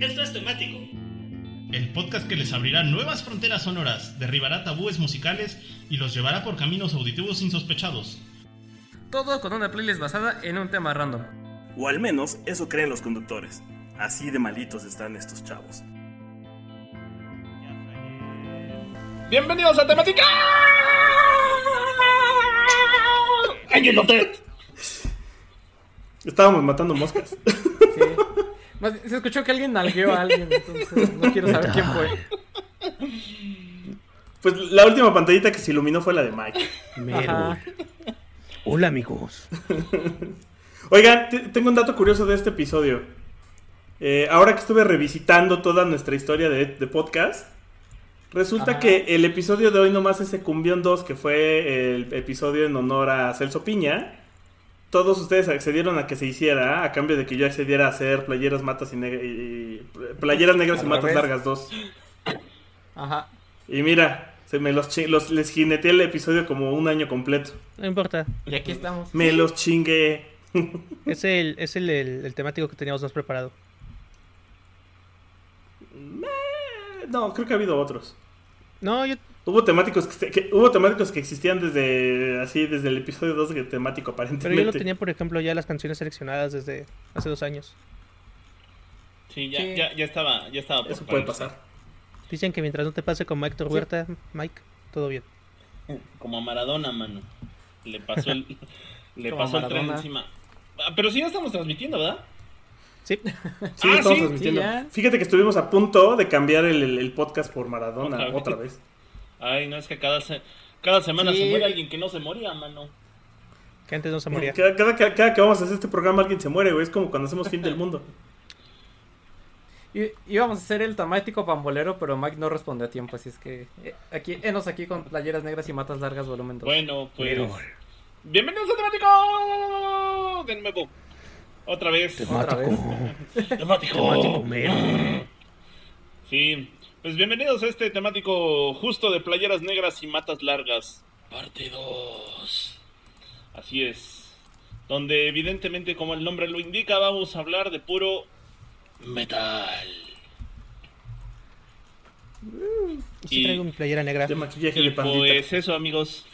Esto es temático. El podcast que les abrirá nuevas fronteras sonoras, derribará tabúes musicales y los llevará por caminos auditivos insospechados. Todo con una playlist basada en un tema random. O al menos eso creen los conductores. Así de malitos están estos chavos. Bienvenidos a Temática. ¡Cállate! Estábamos matando moscas. Más Se escuchó que alguien nalgueó a alguien, entonces no quiero saber quién fue. Pues la última pantallita que se iluminó fue la de Mike. Ajá. Hola amigos. Oigan, te- tengo un dato curioso de este episodio. Eh, ahora que estuve revisitando toda nuestra historia de, de podcast, resulta Ajá. que el episodio de hoy nomás es Cumbión 2, que fue el episodio en honor a Celso Piña. Todos ustedes accedieron a que se hiciera, a cambio de que yo accediera a hacer playeras matas y, neg- y- playeras negras y matas largas 2. Ajá. Y mira, se me los, los les jineteé el episodio como un año completo. No importa. Y aquí estamos. Me los chingué. Es el, es el, el- el temático que teníamos más preparado. No, creo que ha habido otros. No, yo. Hubo temáticos que, que- hubo temáticos que existían desde así desde el episodio 2 de temático Pero aparentemente. yo lo tenía, por ejemplo, ya las canciones seleccionadas desde hace dos años. Sí, ya, Sí. ya, ya estaba, ya estaba. por Eso puede pasar. Dicen que mientras no te pase como Héctor Huerta, Mike, todo bien. Como a Maradona, mano. Le pasó el, le Como pasó el tren encima. Ah, Pero sí ya estamos transmitiendo, ¿verdad? Sí. Sí, Ah, estamos sí, transmitiendo. sí. Fíjate que estuvimos a punto de cambiar el, el- el podcast por Maradona Otra otra vez. Ay, no, es que cada, se- cada semana Sí. se muere alguien que no se moría, mano. Que antes no se moría. Cada, cada, cada- cada que vamos a hacer este programa alguien se muere, güey. Es como cuando hacemos fin del mundo. Y, íbamos a hacer el temático pambolero, pero Mike no respondió a tiempo, así es que eh, aquí, enos aquí con playeras negras y matas largas volumen 2. Bueno, pues. Pero- Bienvenidos a Temático. De nuevo. Otra vez. Otra vez. Temático. Temático. Sí, pues bienvenidos a este temático justo de playeras negras y matas largas. Parte 2. Así es. Donde evidentemente, como el nombre lo indica, vamos a hablar de puro metal. Sí Y- traigo mi playera negra. De maquillaje Y de pandita. pues eso, amigos.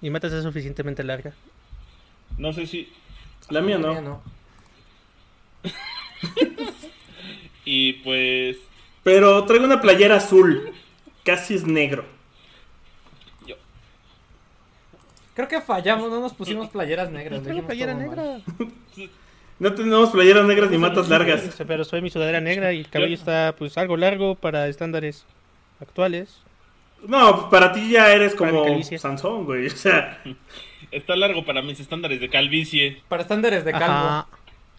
Mi mata es suficientemente larga. No sé si... La mía no. no. Y pues... Pero traigo una playera azul. Casi es negro. Yo... Creo que fallamos, no nos pusimos playeras negras. Dijimos playera negra. No tenemos playeras negras ni matas largas. Pero soy mi sudadera negra y el cabello está pues algo largo para estándares actuales. No, pues, para ti ya eres como. Sansón, güey. O sea, Está largo para mis estándares de calvicie. Para estándares de calvo. Ajá.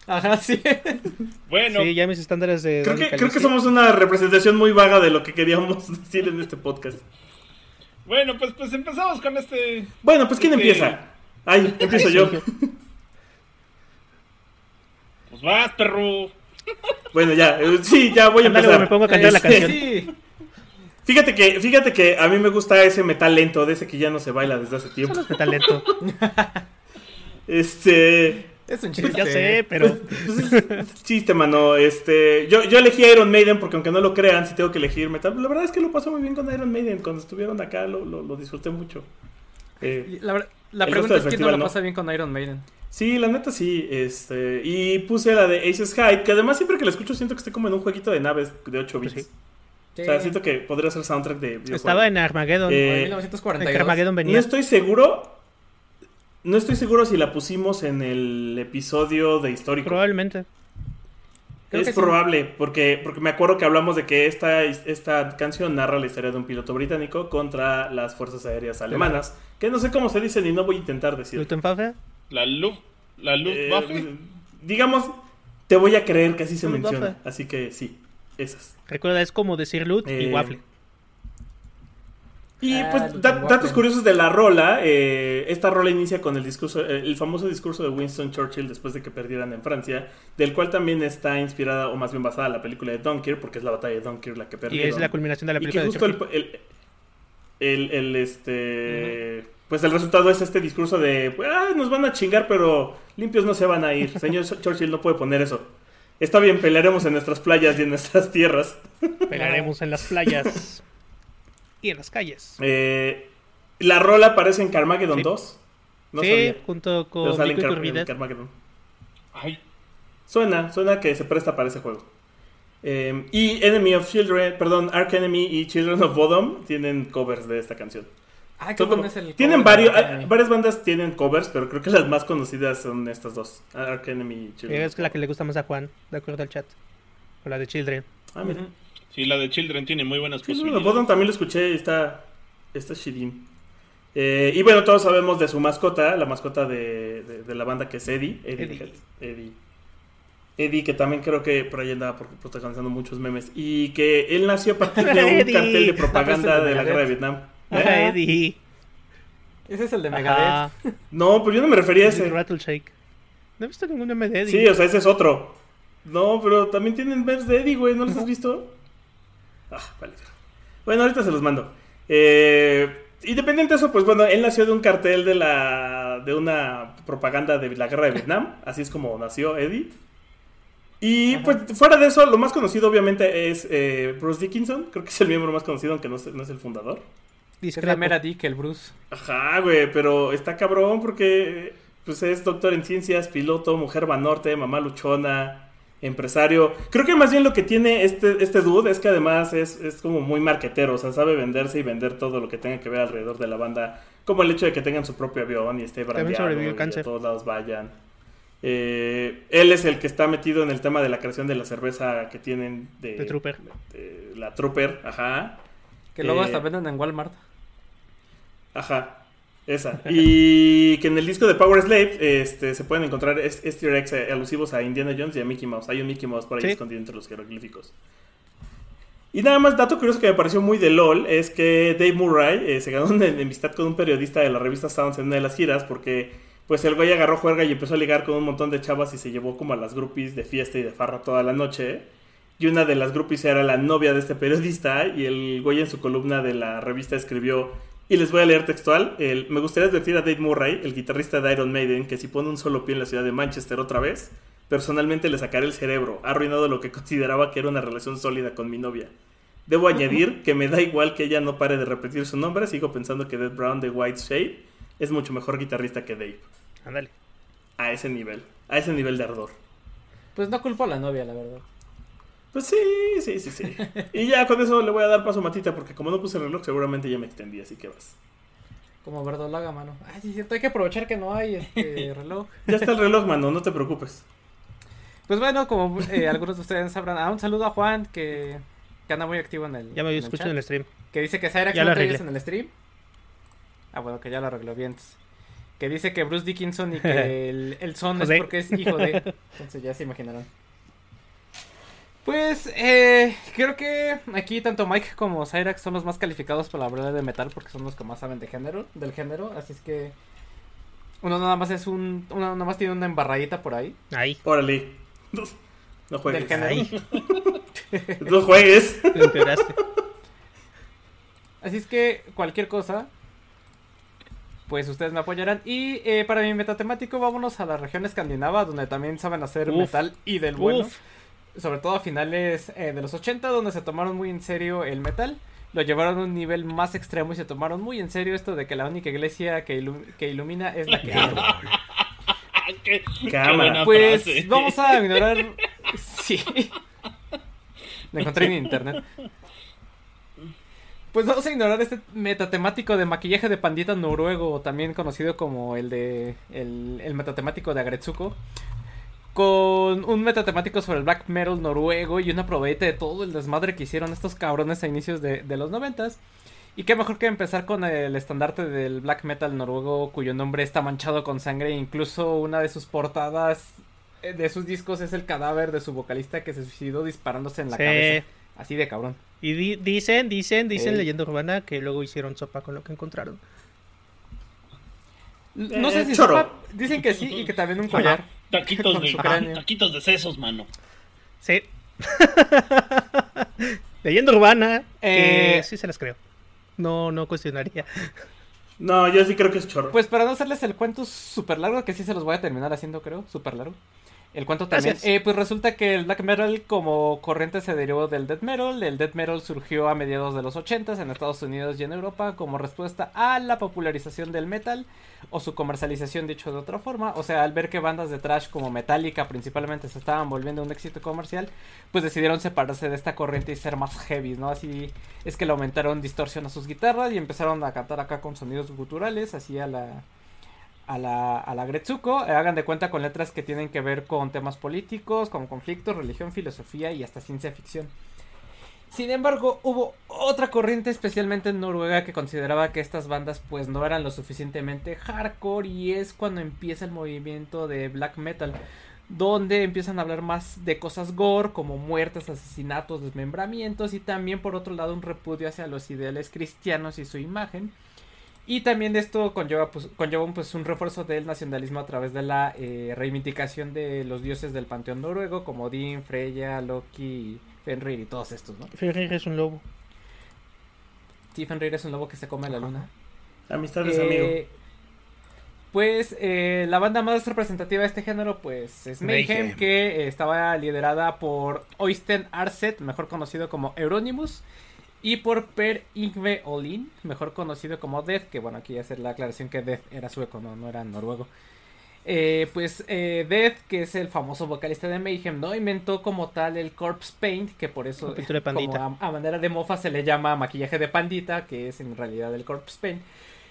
Ajá, sí. Bueno, Sí, ya mis estándares de. creo que, creo que Calvicie. somos una representación muy vaga de lo que queríamos decir en este podcast. bueno, pues, pues empezamos con este... Bueno, pues ¿quién Este- empieza? Ay, empiezo yo. Pues vas, perro. Bueno, ya, eh, sí, ya voy a empezar. me pongo a cantar la Este, canción. Sí. Fíjate que, fíjate que a mí me gusta ese metal lento, de ese que ya no se baila desde hace tiempo. Solo es metal lento. Este, Es un chiste. ya sé, pero. pues, es chiste, mano. Este, yo, yo elegí Iron Maiden porque aunque no lo crean, si tengo que elegir metal, la verdad es que lo pasé muy bien con Iron Maiden. Cuando estuvieron acá lo, lo, lo disfruté mucho. Eh, La, la pregunta es quién no ¿no? pasa bien con Iron Maiden. Sí, la neta sí, este, y puse la de Aces High, que además siempre que la escucho siento que estoy como en un jueguito de naves de 8 bits. Pues sí. O sea, siento que podría ser soundtrack de. Estaba en Armageddon. Eh, En en 1942. Armageddon No venía. estoy seguro, no estoy seguro si la pusimos en el episodio de histórico. Probablemente. Creo es que sí. probable, porque, porque me acuerdo que hablamos de que esta, esta canción narra la historia de un piloto británico contra las fuerzas aéreas alemanas, que no sé cómo se dicen y no voy a intentar decir. Luftwaffe. La Luft... La Eh, Luftwaffe. digamos, te voy a creer que así se Luftwaffe. menciona, así que sí, esas. Recuerda, es como decir loot y Eh, waffle. Y Ah, pues da- datos curiosos de la rola, eh, esta rola inicia con el discurso, eh, el famoso discurso de Winston Churchill después de que perdieran en Francia, del cual también está inspirada o más bien basada la película de Dunkirk, porque es la batalla de Dunkirk la que Y perdieron. es la culminación de la Y película que de justo el, Churchill. el, el- el, este pues el resultado es este discurso de "Ah, nos van a chingar pero limpios no se van a ir señor Churchill no puede poner eso Está bien, pelearemos en nuestras playas y en nuestras tierras. Pelearemos en las playas y en las calles. Eh, la rola aparece en Carmageddon Sí. 2. No sí, sabía. junto Pero con sale en, Nico y Car- en Turbidez. Carmageddon. Ay, Suena, suena que se presta para ese juego. Eh, y Enemy of Children, perdón, Ark Enemy y Children of Bodom tienen covers de esta canción. Ah, qué bueno es el tienen varios, varias bandas tienen covers, pero creo que las más conocidas son estas dos, Ark Enemy y Children. Es la que le gusta más a Juan, de acuerdo al chat. O la de Children. Ah, mira. Sí, la de Children tiene muy buenas of posibilidades. También lo escuché y está, está chidín. Eh, y bueno, todos sabemos de su mascota, la mascota de, de- de la banda que es Eddie. Eddie. Eddie. Eddie. Eddie, que también creo que por ahí andaba protagonizando muchos memes. Y que él nació a partir de un cartel de propaganda de de la guerra de Vietnam. ¿Eh? Ajá, Eddie. Ese es el de Megadeth. Ajá. No, pues yo no me refería a ese. Rattleshake. No he visto ningún meme de Eddie. Sí, o sea, ese es otro. No, pero también tienen memes de Eddie, güey. ¿No los has visto? Ah, vale. Bueno, ahorita se los mando. Eh, independiente de eso, pues bueno, él nació de un cartel de la de una propaganda de la guerra de Vietnam. Así es como nació Eddie. Y pues fuera de eso, lo más conocido obviamente es eh, Bruce Dickinson. Creo que es el miembro más conocido, aunque no es, no es el fundador. Es la mera Dick, el Bruce. Ajá, güey, pero está cabrón porque pues es doctor en ciencias, piloto, mujer vanorte, mamá luchona, empresario. Creo que más bien lo que tiene este, este dude es que además es, es como muy marquetero, o sea, sabe venderse y vender todo lo que tenga que ver alrededor de la banda, como el hecho de que tengan su propio avión y esté brandeado y cáncer. a todos lados vayan. Eh, él es el que está metido en el tema de la creación de la cerveza que tienen de, De Trooper. de la Trooper, ajá. Que luego Eh, hasta venden en Walmart. Ajá, esa. Y que en el disco de Power Slave este, se pueden encontrar easter eggs eh, alusivos a Indiana Jones y a Mickey Mouse. Hay un Mickey Mouse por ahí Sí. escondido entre los jeroglíficos. Y nada más, dato curioso que me pareció muy de LOL es que Dave Murray eh, se ganó una enemistad con un periodista de la revista Sounds en una de las giras porque pues el güey agarró juerga y empezó a ligar con un montón de chavas y se llevó como a las groupies de fiesta y de farra toda la noche. Y una de las groupies era la novia de este periodista y el güey en su columna de la revista escribió, y les voy a leer textual, el, me gustaría advertir a Dave Murray, el guitarrista de Iron Maiden, que si pone un solo pie en la ciudad de Manchester otra vez, personalmente le sacaré el cerebro, ha arruinado lo que consideraba que era una relación sólida con mi novia. Debo añadir que me da igual que ella no pare de repetir su nombre, sigo pensando que Dead Brown de White Shade es mucho mejor guitarrista que Dave. Ándale. A ese nivel, a ese nivel de ardor. Pues no culpo a la novia, la verdad. Pues sí, sí, sí, sí. Y ya con eso le voy a dar paso a Matita, porque como no puse el reloj, seguramente ya me extendí, así que vas. Como verdolaga, mano. Ay, sí, es cierto, hay que aprovechar que no hay este reloj. Ya está el reloj, mano, no te preocupes. Pues bueno, como eh, algunos de ustedes sabrán, ah, un saludo a Juan que, que anda muy activo en el. Ya me escucho en el stream. Que dice que Cyrax no traes en el stream. Ah, bueno, que ya lo arregló bien. Que dice que Bruce Dickinson y que el, el son es porque es hijo de. Entonces ya se imaginarán. Pues eh, creo que aquí tanto Mike como Cyrax son los más calificados para hablar de metal porque son los que más saben de género, del género. Así es que uno nada más es un. Uno nada más tiene una embarradita por ahí. Ahí. Órale. No, Del juegues. género. Ahí. No juegues. Lo empeoraste. Así es que cualquier cosa, pues ustedes me apoyarán. Y eh, para mi metatemático, vámonos a la región escandinava, donde también saben hacer Uf. metal y del bueno. Uf. Sobre todo a finales eh, de los 80, donde se tomaron muy en serio el metal. Lo llevaron a un nivel más extremo y se tomaron muy en serio esto de que la única iglesia que, ilu- que ilumina es la que arde. qué, qué Pues frase. vamos a ignorar. Sí. Lo encontré en internet. Pues vamos a ignorar este metatemático de maquillaje de pandita noruego, también conocido como el de. el, el metatemático de Agretsuko. Con un metatemático sobre el black metal noruego y una probeta de todo el desmadre que hicieron estos cabrones a inicios de, de los noventas. Y qué mejor que empezar con el estandarte del black metal noruego cuyo nombre está manchado con sangre. Incluso una de sus portadas eh, de sus discos es el cadáver de su vocalista que se suicidó disparándose en la Sí. cabeza. Así de cabrón. Y di- dicen, dicen, dicen Ey. leyenda urbana que luego hicieron sopa con lo que encontraron. No Eh, sé si choro. sepa- dicen que sí y que también un collar. Taquitos de, taquitos de sesos, mano. Sí. leyenda urbana. Eh, Que sí se las creo. No, no cuestionaría. No, yo sí creo que es chorro. Pues para no hacerles el cuento súper largo, que sí se los voy a terminar haciendo, creo, súper largo. El cuento también. Eh, pues resulta que el black metal como corriente se derivó del death metal. El death metal surgió a mediados de los 80 en Estados Unidos y en Europa como respuesta a la popularización del metal o su comercialización dicho de otra forma. O sea, al ver que bandas de trash como Metallica principalmente se estaban volviendo un éxito comercial, pues decidieron separarse de esta corriente y ser más heavy, ¿no? Así es que le aumentaron distorsión a sus guitarras y empezaron a cantar acá con sonidos guturales, así a la a la, a la Gretsuko, eh, hagan de cuenta con letras que tienen que ver con temas políticos, con conflictos, religión, filosofía y hasta ciencia ficción. Sin embargo, hubo otra corriente, especialmente en Noruega, que consideraba que estas bandas pues no eran lo suficientemente hardcore y es cuando empieza el movimiento de black metal, donde empiezan a hablar más de cosas gore, como muertes, asesinatos, desmembramientos y también por otro lado un repudio hacia los ideales cristianos y su imagen. Y también esto conlleva, pues, conlleva pues, un refuerzo del nacionalismo a través de la eh, reivindicación de los dioses del panteón noruego, como Odín, Freya, Loki, Fenrir y todos estos, ¿no? Fenrir es un lobo. Sí, Fenrir es un lobo que se come la luna. Amistades, Eh, amigo. Pues eh, la banda más representativa de este género pues es Mayhem, Mayhem. que eh, estaba liderada por Oystein Arset, mejor conocido como Euronymous, y por Per Yngve Olin, mejor conocido como Death, que bueno, aquí hacer la aclaración que Death era sueco, no, no era noruego. Eh, pues eh, Death, que es el famoso vocalista de Mayhem, ¿no? Inventó como tal el Corpse Paint, que por eso de como a, a manera de mofa se le llama maquillaje de pandita, que es en realidad el Corpse Paint.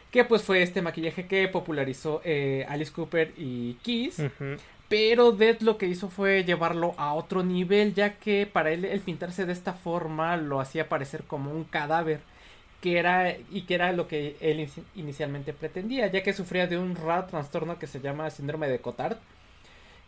Que pues fue este maquillaje que popularizó eh, Alice Cooper y Kiss. Ujú. Pero Death lo que hizo fue llevarlo a otro nivel, ya que para él el pintarse de esta forma lo hacía parecer como un cadáver, que era y que era lo que él in- inicialmente pretendía, ya que sufría de un raro trastorno que se llama síndrome de Cotard,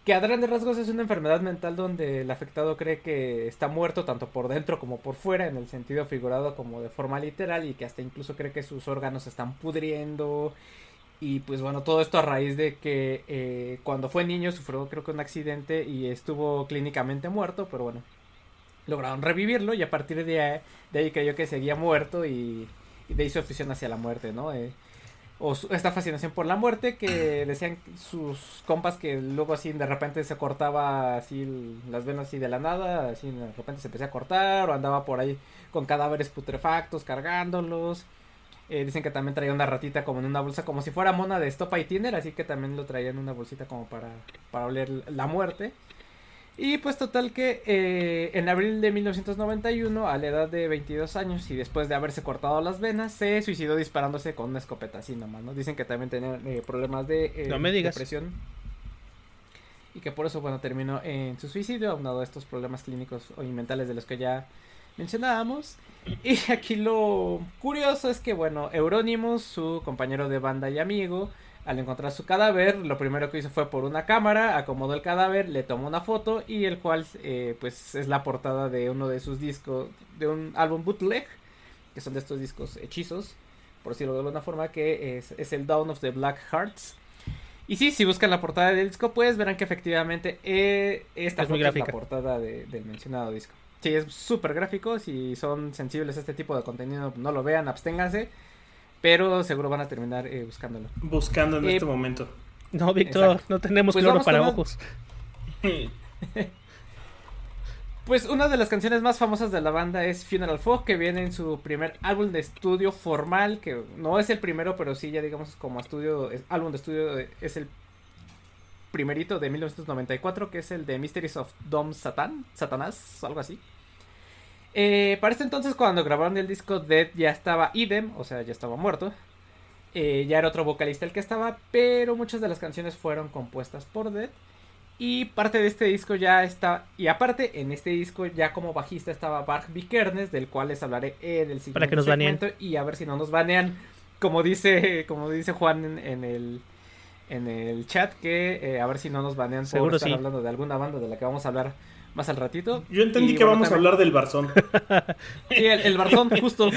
que a grandes rasgos es una enfermedad mental donde el afectado cree que está muerto tanto por dentro como por fuera, en el sentido figurado como de forma literal, y que hasta incluso cree que sus órganos están pudriendo y pues bueno, todo esto a raíz de que eh, cuando fue niño sufrió creo que un accidente y estuvo clínicamente muerto, pero bueno, lograron revivirlo y a partir de ahí, de ahí creyó que seguía muerto y, de ahí su afición hacia la muerte, ¿no? Eh, o su- esta fascinación por la muerte que decían sus compas que luego así de repente se cortaba así las venas así de la nada, así de repente se empezó a cortar o andaba por ahí con cadáveres putrefactos cargándolos. Eh, dicen que también traía una ratita como en una bolsa, como si fuera mona de Stopa y Tiner, así que también lo traía en una bolsita como para, para oler la muerte. Y pues total que eh, en abril de 1991, a la edad de 22 años y después de haberse cortado las venas, se suicidó disparándose con una escopeta así nomás, ¿no? Dicen que también tenía eh, problemas de eh, No me digas. depresión. Y que por eso, bueno, terminó en su suicidio, aunado a estos problemas clínicos o mentales de los que ya mencionábamos. Y aquí lo curioso es que, bueno, Euronymous, su compañero de banda y amigo, al encontrar su cadáver, lo primero que hizo fue por una cámara, acomodó el cadáver, le tomó una foto y el cual, eh, pues, es la portada de uno de sus discos, de un álbum bootleg, que son de estos discos hechizos, por decirlo de alguna forma, que es, es el Dawn of the Black Hearts. Y sí, si buscan la portada del disco, pues verán que efectivamente eh, esta Es muy foto es la portada de- del mencionado disco. Sí, es súper gráfico. Si son sensibles a este tipo de contenido, no lo vean, absténganse. Pero seguro van a terminar eh, buscándolo. Buscando en eh, este momento. No, Víctor, no tenemos Pues cloro para ojos. Pues una de las canciones más famosas de la banda es Funeral Fog, que viene en su primer álbum de estudio formal, que no es el primero, pero sí ya digamos como estudio, es- álbum de estudio eh, es el primerito de 1994, que es el de Mysteries of Dom Satan, Satanás, algo así. Eh, para este entonces, cuando grabaron el disco Dead, ya estaba Idem, o sea, ya estaba muerto. Eh, ya era otro vocalista el que estaba, pero muchas de las canciones fueron compuestas por Dead. Y parte de este disco ya está. Y aparte, en este disco ya como bajista estaba Bart Vikernes, del cual les hablaré en el siguiente Para que nos baneen. segmento, Y a ver si no nos banean. Como dice, como dice Juan en, en el en el chat, que eh, a ver si no nos banean por Seguro estar sí. hablando de alguna banda de la que vamos a hablar más al ratito. Yo entendí Y que bueno, vamos a hablar del Barzón. Sí, el, el Barzón, justo.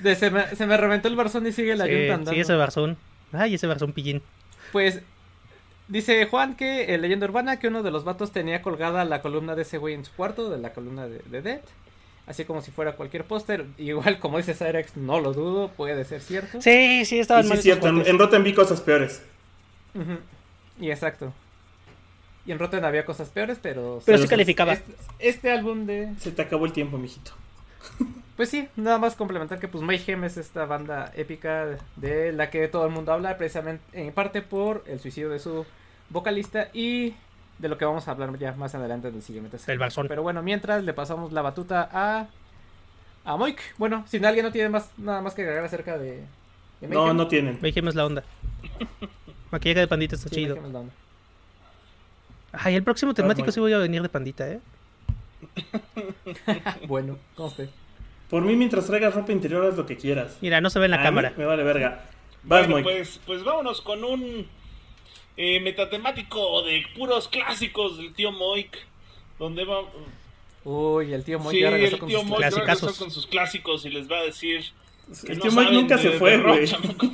De- se, me, se me reventó el Barzón y sigue la Sí, andando. sí, ese barzón. Ay, ese barzón pillín. Pues dice Juan que en leyenda urbana que uno de los vatos tenía colgada la columna de ese güey en su cuarto, de la columna de, de Dead. Así como si fuera cualquier póster. Igual como dice Cyrex, no lo dudo, puede ser cierto. Sí, sí, sí, mal es esos cierto, en, en Rotten vi cosas peores. Y exacto. Y en Rotten había cosas peores, pero... Pero sí calificaba. Este, este álbum de... Se te acabó el tiempo, mijito. Pues sí, nada más complementar que pues Mayhem es esta banda épica de la que todo el mundo habla, precisamente en parte por el suicidio de su vocalista y de lo que vamos a hablar ya más adelante en el siguiente El Barzón. Pero bueno, mientras le pasamos la batuta a a Moik. Bueno, si alguien no tiene más nada más que agregar acerca de, de No, no tienen. Mayhem es la onda. Maquillaje de pandita está sí, chido. Mayhem es la onda. Ay, el próximo temático muy- sí voy a venir de pandita, ¿eh? Bueno, conste. Por mí, mientras traigas ropa interior, haz lo que quieras. Mira, no se ve en la A mí cámara. Me vale verga. Vas, Bueno, Moik. pues, pues vámonos con un eh, metatemático de puros clásicos del tío Moik. Donde va. Uy, el tío Moik sí, ya el regresó con tío sus Moik regresó con sus clásicos y les va a decir. Que El no tío Moik saben nunca de- se fue, güey. chamacos.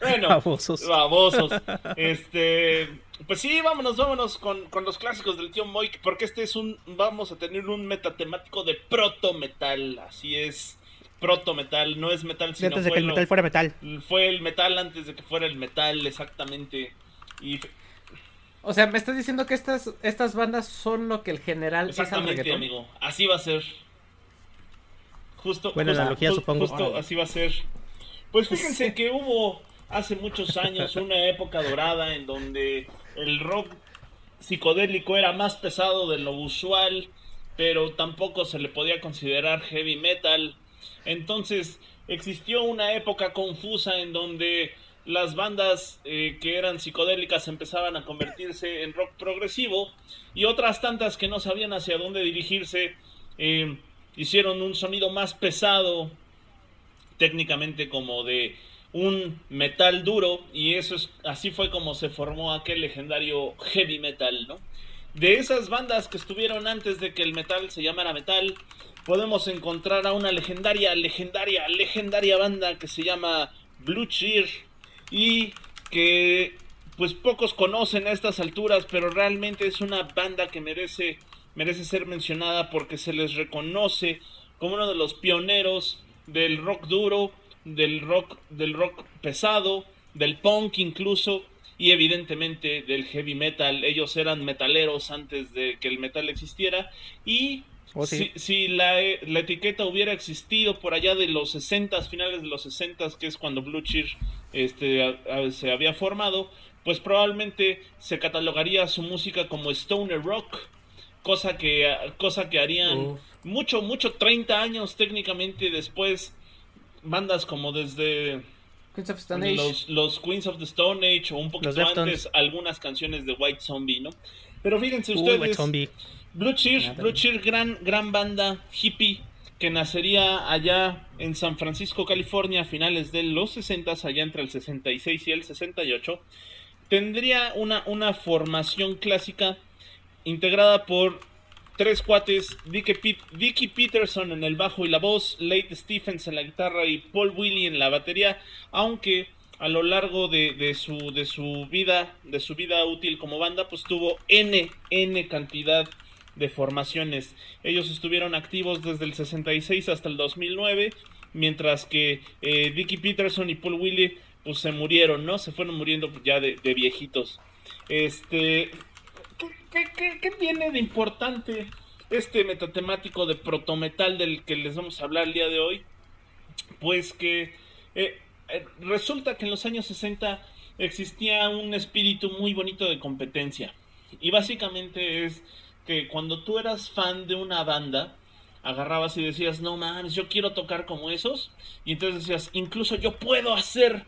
bueno, Babosos. babosos. Este, pues sí, vámonos, vámonos con, con los clásicos del tío Moik, porque este es un, vamos a tener un metatemático de proto metal, así es, proto metal, no es metal, sino Antes de fue que el lo- metal fuera metal. fue el metal antes de que fuera el metal, exactamente. Y O sea, me estás diciendo que estas estas bandas son lo que el general es al exactamente, amigo, así va a ser. Justo, Buena justo- analogía, ju- supongo. justo Órale. así va a ser. Pues fíjense que hubo hace muchos años una época dorada en donde el rock psicodélico era más pesado de lo usual, pero tampoco se le podía considerar heavy metal. Entonces existió una época confusa en donde las bandas eh, que eran psicodélicas empezaban a convertirse en rock progresivo y otras tantas que no sabían hacia dónde dirigirse eh, hicieron un sonido más pesado técnicamente como de un metal duro y eso es así fue como se formó aquel legendario heavy metal, ¿no? De esas bandas que estuvieron antes de que el metal se llamara metal, podemos encontrar a una legendaria, legendaria, legendaria banda que se llama Blue Cheer y que pues pocos conocen a estas alturas, pero realmente es una banda que merece merece ser mencionada porque se les reconoce como uno de los pioneros del rock duro, del rock del rock pesado, del punk incluso y evidentemente del heavy metal. Ellos eran metaleros antes de que el metal existiera y Oh, sí. si, si la, la etiqueta hubiera existido por allá de los 60, finales de los 60, que es cuando Blue Cheer este, a- a- se había formado, pues probablemente se catalogaría su música como stoner rock, cosa que, cosa que harían Uf. mucho, mucho, 30 años técnicamente después, bandas como desde Queens of Stone Age. los, los Queens of the Stone Age o un poquito antes algunas canciones de White Zombie, ¿no? Pero fíjense Uy, ustedes, White Zombie. Blue Cheer, Nada. Blue Cheer, gran, gran banda hippie que nacería allá en San Francisco, California, a finales de los 60, allá entre el 66 y el 68, tendría una, una formación clásica integrada por tres cuates, Dickie Peterson en el bajo y la voz, Late Stephens en la guitarra y Paul Willie en la batería, aunque a lo largo de, de su, de su vida, de su vida útil como banda, pues tuvo N, N cantidad de formaciones. Ellos estuvieron activos desde el 66 hasta el 2009, mientras que eh, Peterson y Paul Willie pues se murieron, ¿no? Se fueron muriendo ya de, de viejitos. Este, ¿qué, qué, qué- qué tiene de importante este metatemático de protometal del que les vamos a hablar el día de hoy? Pues que eh, eh, resulta que en los años 60 existía un espíritu muy bonito de competencia. Y básicamente es que cuando tú eras fan de una banda, agarrabas y decías, no mames, yo quiero tocar como esos. Y entonces decías, incluso yo puedo hacer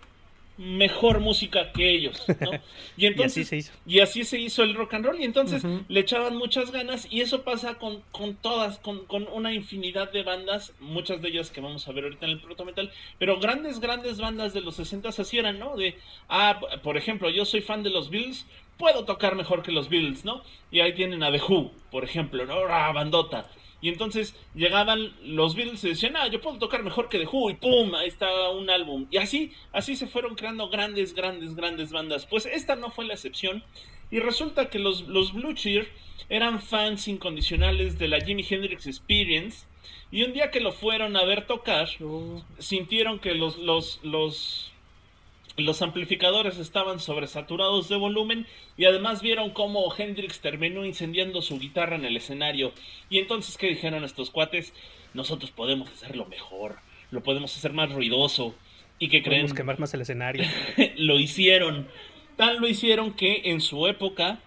mejor música que ellos, ¿no? Y entonces así se hizo. y así se hizo el rock and roll y entonces le echaban muchas ganas y eso pasa con, con todas, con, con una infinidad de bandas, muchas de ellas que vamos a ver ahorita en el proto metal, pero grandes, grandes bandas de los 60 así eran, ¿no? De, ah, por ejemplo, yo soy fan de los Beatles, puedo tocar mejor que los Beatles, ¿no? Y ahí tienen a The Who, por ejemplo, ¿no? Ah, bandota. Y entonces llegaban los Beatles y decían, ah, yo puedo tocar mejor que The Who, y pum, ahí está un álbum. Y así, así se fueron creando grandes, grandes, grandes bandas. Pues esta no fue la excepción. Y resulta que los, los Blue Cheer eran fans incondicionales de la Jimi Hendrix Experience. Y un día que lo fueron a ver tocar, Uh, sintieron que los, los, los, los amplificadores estaban sobresaturados de volumen y además vieron cómo Hendrix terminó incendiando su guitarra en el escenario. Y entonces, ¿qué dijeron estos cuates? Nosotros podemos hacerlo mejor, lo podemos hacer más ruidoso. ¿Y qué creen? Podemos quemar más el escenario. lo hicieron. Tan lo hicieron que en su época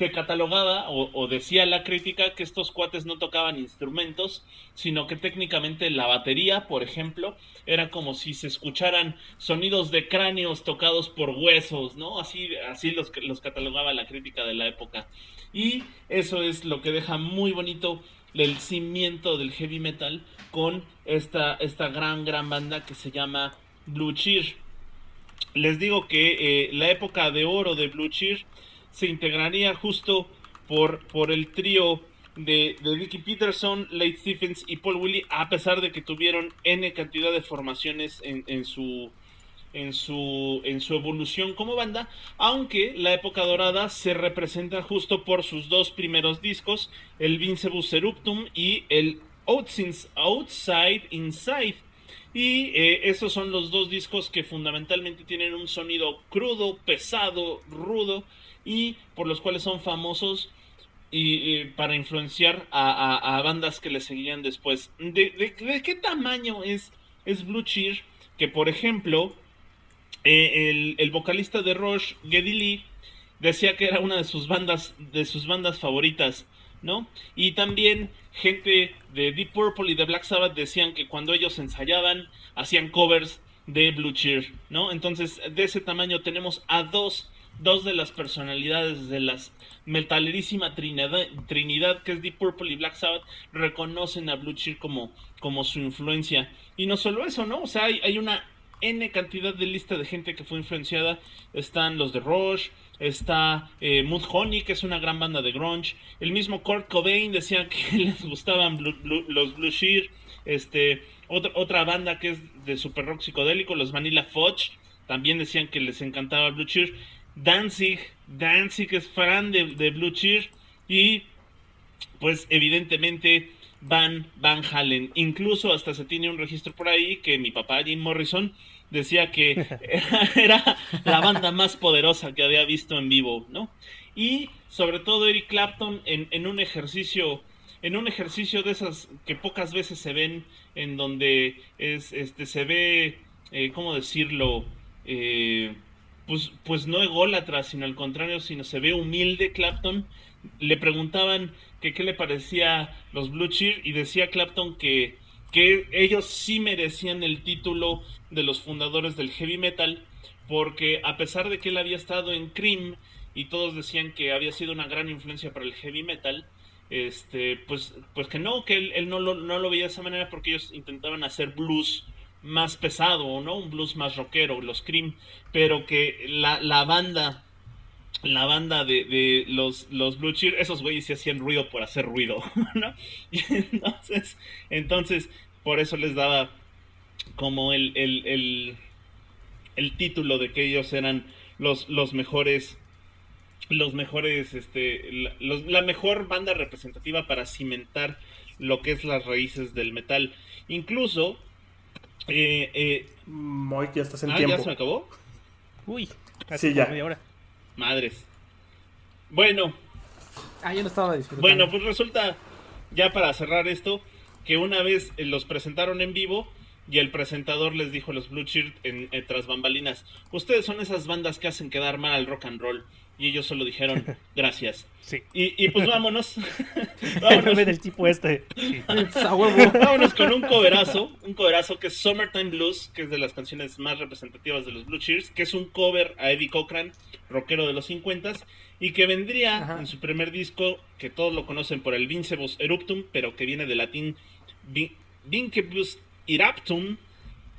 se catalogaba o, decía la crítica que estos cuates no tocaban instrumentos, sino que técnicamente la batería, por ejemplo, era como si se escucharan sonidos de cráneos tocados por huesos, ¿no? Así, así los, los catalogaba la crítica de la época. Y eso es lo que deja muy bonito el cimiento del heavy metal con esta, esta gran, gran banda que se llama Blue Cheer. Les digo que eh, la época de oro de Blue Cheer se integraría justo por, por el trío de, de Peterson, Late Stephens y Paul Willy, a pesar de que tuvieron N cantidad de formaciones en, en, su, en, su, en su evolución como banda, aunque la época dorada se representa justo por sus dos primeros discos, el Vincebus Eruptum y el Outside Inside. Y eh, esos son los dos discos que fundamentalmente tienen un sonido crudo, pesado, rudo, y por los cuales son famosos y, para influenciar a, bandas que le seguían después. ¿De, de, de qué tamaño es, es, Blue Cheer? Que por ejemplo, eh, el, el, vocalista de Rush, Geddy Lee, decía que era una de sus bandas, de sus bandas favoritas, ¿no? Y también gente de Deep Purple y de Black Sabbath decían que cuando ellos ensayaban, hacían covers de Blue Cheer, ¿no? Entonces, de ese tamaño tenemos a dos dos de las personalidades de las metalerísima Trinidad, que es Deep Purple y Black Sabbath, reconocen a Blue Cheer como, como su influencia. Y no solo eso, ¿no? O sea, hay, hay una N cantidad de lista de gente que fue influenciada. Están los de Rush, está eh, Mudhoney, que es una gran banda de grunge. El mismo Kurt Cobain decía que les gustaban Blue, los Blue Cheer. Este, otra, otra banda que es de super rock psicodélico, los Vanilla Fudge, también decían que les encantaba Blue Cheer. Danzig, Danzig es fan de, de, Blue Cheer y pues evidentemente Van, Van Halen. Incluso hasta se tiene un registro por ahí que mi papá Jim Morrison decía que era, era la banda más poderosa que había visto en vivo, ¿no? Y sobre todo Eric Clapton en, en un ejercicio en un ejercicio de esas que pocas veces se ven en donde es este se ve eh, cómo decirlo eh, pues, pues no ególatra, sino al contrario, sino se ve humilde Clapton. Le preguntaban que qué le parecía los Blue Cheer y decía Clapton que, que ellos sí merecían el título de los fundadores del heavy metal, porque a pesar de que él había estado en Cream y todos decían que había sido una gran influencia para el heavy metal, este, pues, pues que no, que él, él no, lo, no lo veía de esa manera porque ellos intentaban hacer blues más pesado, ¿no? Un blues más rockero, los Cream, pero que la, la banda, la banda de, de, los, los Blue Cheer, esos güeyes sí hacían ruido por hacer ruido, ¿no? Entonces, entonces, por eso les daba como el, el, el, el título de que ellos eran los, los mejores los mejores, este, la mejor banda representativa para cimentar lo que es las raíces del metal. Incluso eh, eh, Moy, ya estás en ah, tiempo. ¿ya se me acabó? Uy, sí, ya. media hora. Madres. Bueno. Ah, yo no estaba disfrutando. Bueno, pues resulta, ya para cerrar esto, que una vez los presentaron en vivo y el presentador les dijo a los Blue Cheer en, en, tras bambalinas, ustedes son esas bandas que hacen quedar mal al rock and roll. Y ellos solo dijeron, gracias. Sí. Y, y pues vámonos. vámonos. del tipo este. Sí. vámonos con un coverazo, un coverazo que es Summertime Blues, que es de las canciones más representativas de los Blue Cheers, que es un cover a Eddie Cochran, rockero de los 50 y que vendría Ajá. en su primer disco, que todos lo conocen por el Vincebus Eruptum, pero que viene del latín Vincebus Eruptum,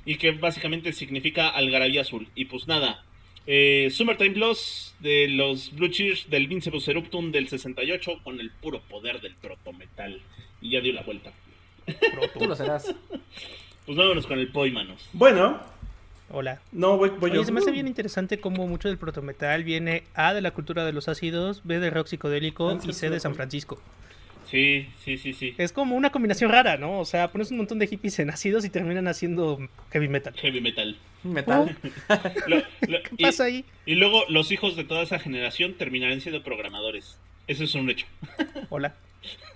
y que básicamente significa algarabía azul. Y pues nada, eh, Summertime Blues de los Blue Cheers del Vincebus Eruptum del 68 con el puro poder del protometal. Y ya dio la vuelta. Tú lo serás. Pues vámonos con el poi, manos. Bueno. Hola. No, voy, voy Oye, yo. se me hace bien interesante cómo mucho del protometal viene A de la cultura de los ácidos, B de rock psicodélico y C de San Francisco. Sí, sí, sí, sí. Es como una combinación rara, ¿no? O sea, pones un montón de hippies en ácidos y terminan haciendo heavy metal. Heavy metal. Metal. Lo- lo- ¿Qué y, pasa ahí? y luego los hijos de toda esa generación terminarán siendo programadores. Eso es un hecho. Hola.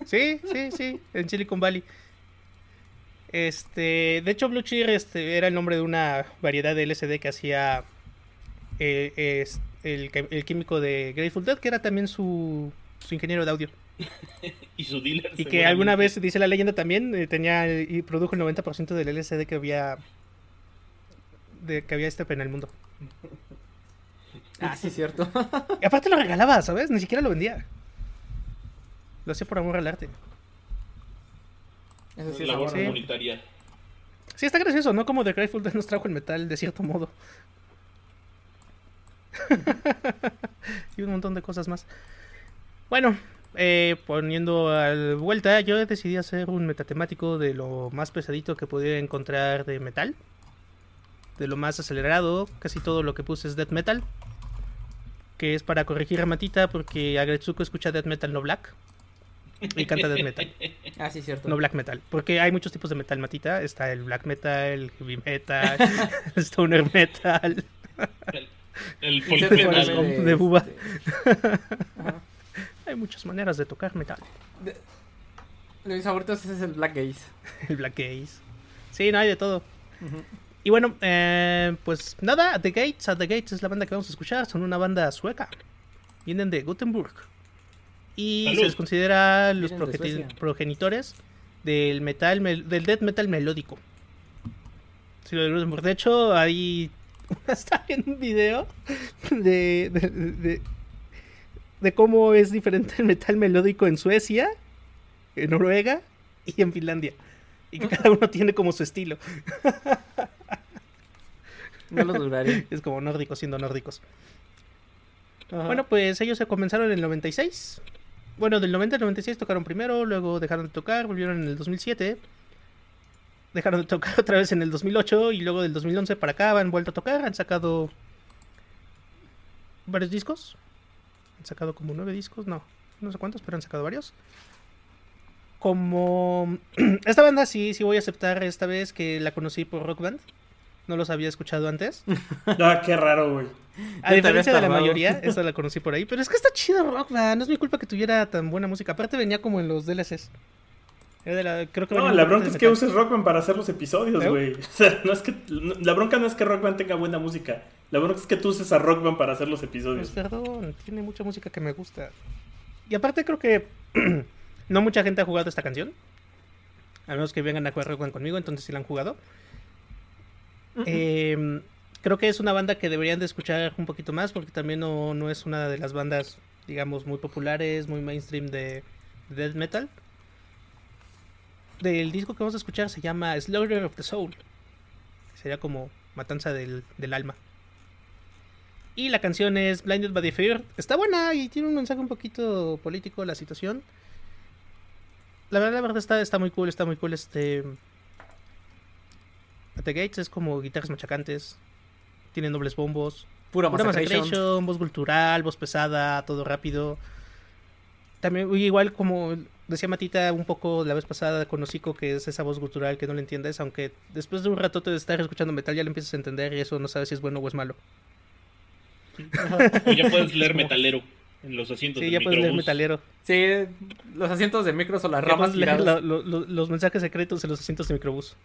Sí, sí, sí, en Silicon Valley. Este, de hecho, Blue Cheer este, era el nombre de una variedad de LSD que hacía eh, es- el, químico de Grateful Dead, que era también su, su ingeniero de audio. Y su dealer. Y que alguna vez, dice la leyenda también, eh, tenía y produjo el 90% del LSD que había de que había este en el mundo. Ah, sí, cierto. Y aparte lo regalaba, ¿sabes? Ni siquiera lo vendía. Lo hacía por amor al arte. Eso sí es labor Sí. comunitaria. Sí, está gracioso, ¿no? Como The Grateful Dead nos trajo el metal de cierto modo. y un montón de cosas más. Bueno, eh, poniendo a vuelta, yo decidí hacer un metatemático de lo más pesadito que pudiera encontrar de metal. De lo más acelerado, casi todo lo que puse es death metal. Que es para corregir a Matita porque Agretsuko escucha death metal no black. Y canta death metal. Ah, sí, cierto. No black metal, porque hay muchos tipos de metal matita. Está el black metal, el heavy metal, el stoner metal. El, el folk Metal. de- de buba. este, ajá. Hay muchas maneras de tocar metal. De mis favoritos ese es el Black Gaze. El black gaze. Sí, no hay de todo. Y bueno, eh, pues nada, The Gates, a The Gates es la banda que vamos a escuchar. Son una banda sueca. Vienen de Gutenberg. Y Salud. se les considera los de progenitores del metal, mel- del death metal melódico. Sí, lo de Gutenberg. De hecho, ahí está viendo un video de, de, de- de cómo es diferente el metal melódico en Suecia, en Noruega y en Finlandia. Y que cada uno tiene como su estilo. No lo duraría. Es como nórdicos siendo nórdicos. Ajá. Bueno, pues ellos se comenzaron en el 96. Bueno, del 90 al 96 tocaron primero, luego dejaron de tocar, volvieron en el 2007. Dejaron de tocar otra vez en el 2008 y luego del 2011 para acá han vuelto a tocar. Han sacado varios discos. Han sacado como nueve discos, no, no sé cuántos, pero han sacado varios. Como esta banda sí, sí voy a aceptar esta vez que la conocí por Rock Band. No los había escuchado antes. Ah, qué raro, güey. A diferencia de la mayoría, esta la conocí por ahí. Pero es que está chido Rock Band. No es mi culpa que tuviera tan buena música. Aparte venía como en los DLCs. Era de la, creo que No, la bronca es que metal. uses Rockman para hacer los episodios, ¿Eh? güey. O sea, no es que, la bronca no es que Rockman tenga buena música. La bronca es que tú uses a Rockman para hacer los episodios. Pues perdón, tiene mucha música que me gusta. Y aparte creo que no mucha gente ha jugado esta canción. A menos que vengan a jugar Rock Band conmigo, entonces sí la han jugado. Eh, creo que es una banda que deberían de escuchar un poquito más porque también no, no es una de las bandas, digamos, muy populares, muy mainstream de, de death metal. Del disco que vamos a escuchar se llama Slaughter of the Soul. Sería como matanza del, del alma. Y la canción es Blinded by the Fear. Está buena y tiene un mensaje un poquito político la situación. La verdad, la verdad está, está muy cool, está muy cool este... At the Gates es como guitarras machacantes. Tienen dobles bombos. Pura Pura. Massacration, voz cultural, voz pesada, todo rápido. También, igual como decía Matita un poco la vez pasada con Hocico, que es esa voz cultural que no le entiendes, aunque después de un ratote de estar escuchando metal ya le empiezas a entender y eso no sabes si es bueno o es malo. O ya puedes leer metalero en los asientos Sí, del ya puedes leer metalero. Sí, los asientos de micros o las Ya ramas puedes leer tiradas. la- lo- lo- los mensajes secretos en los asientos de microbús.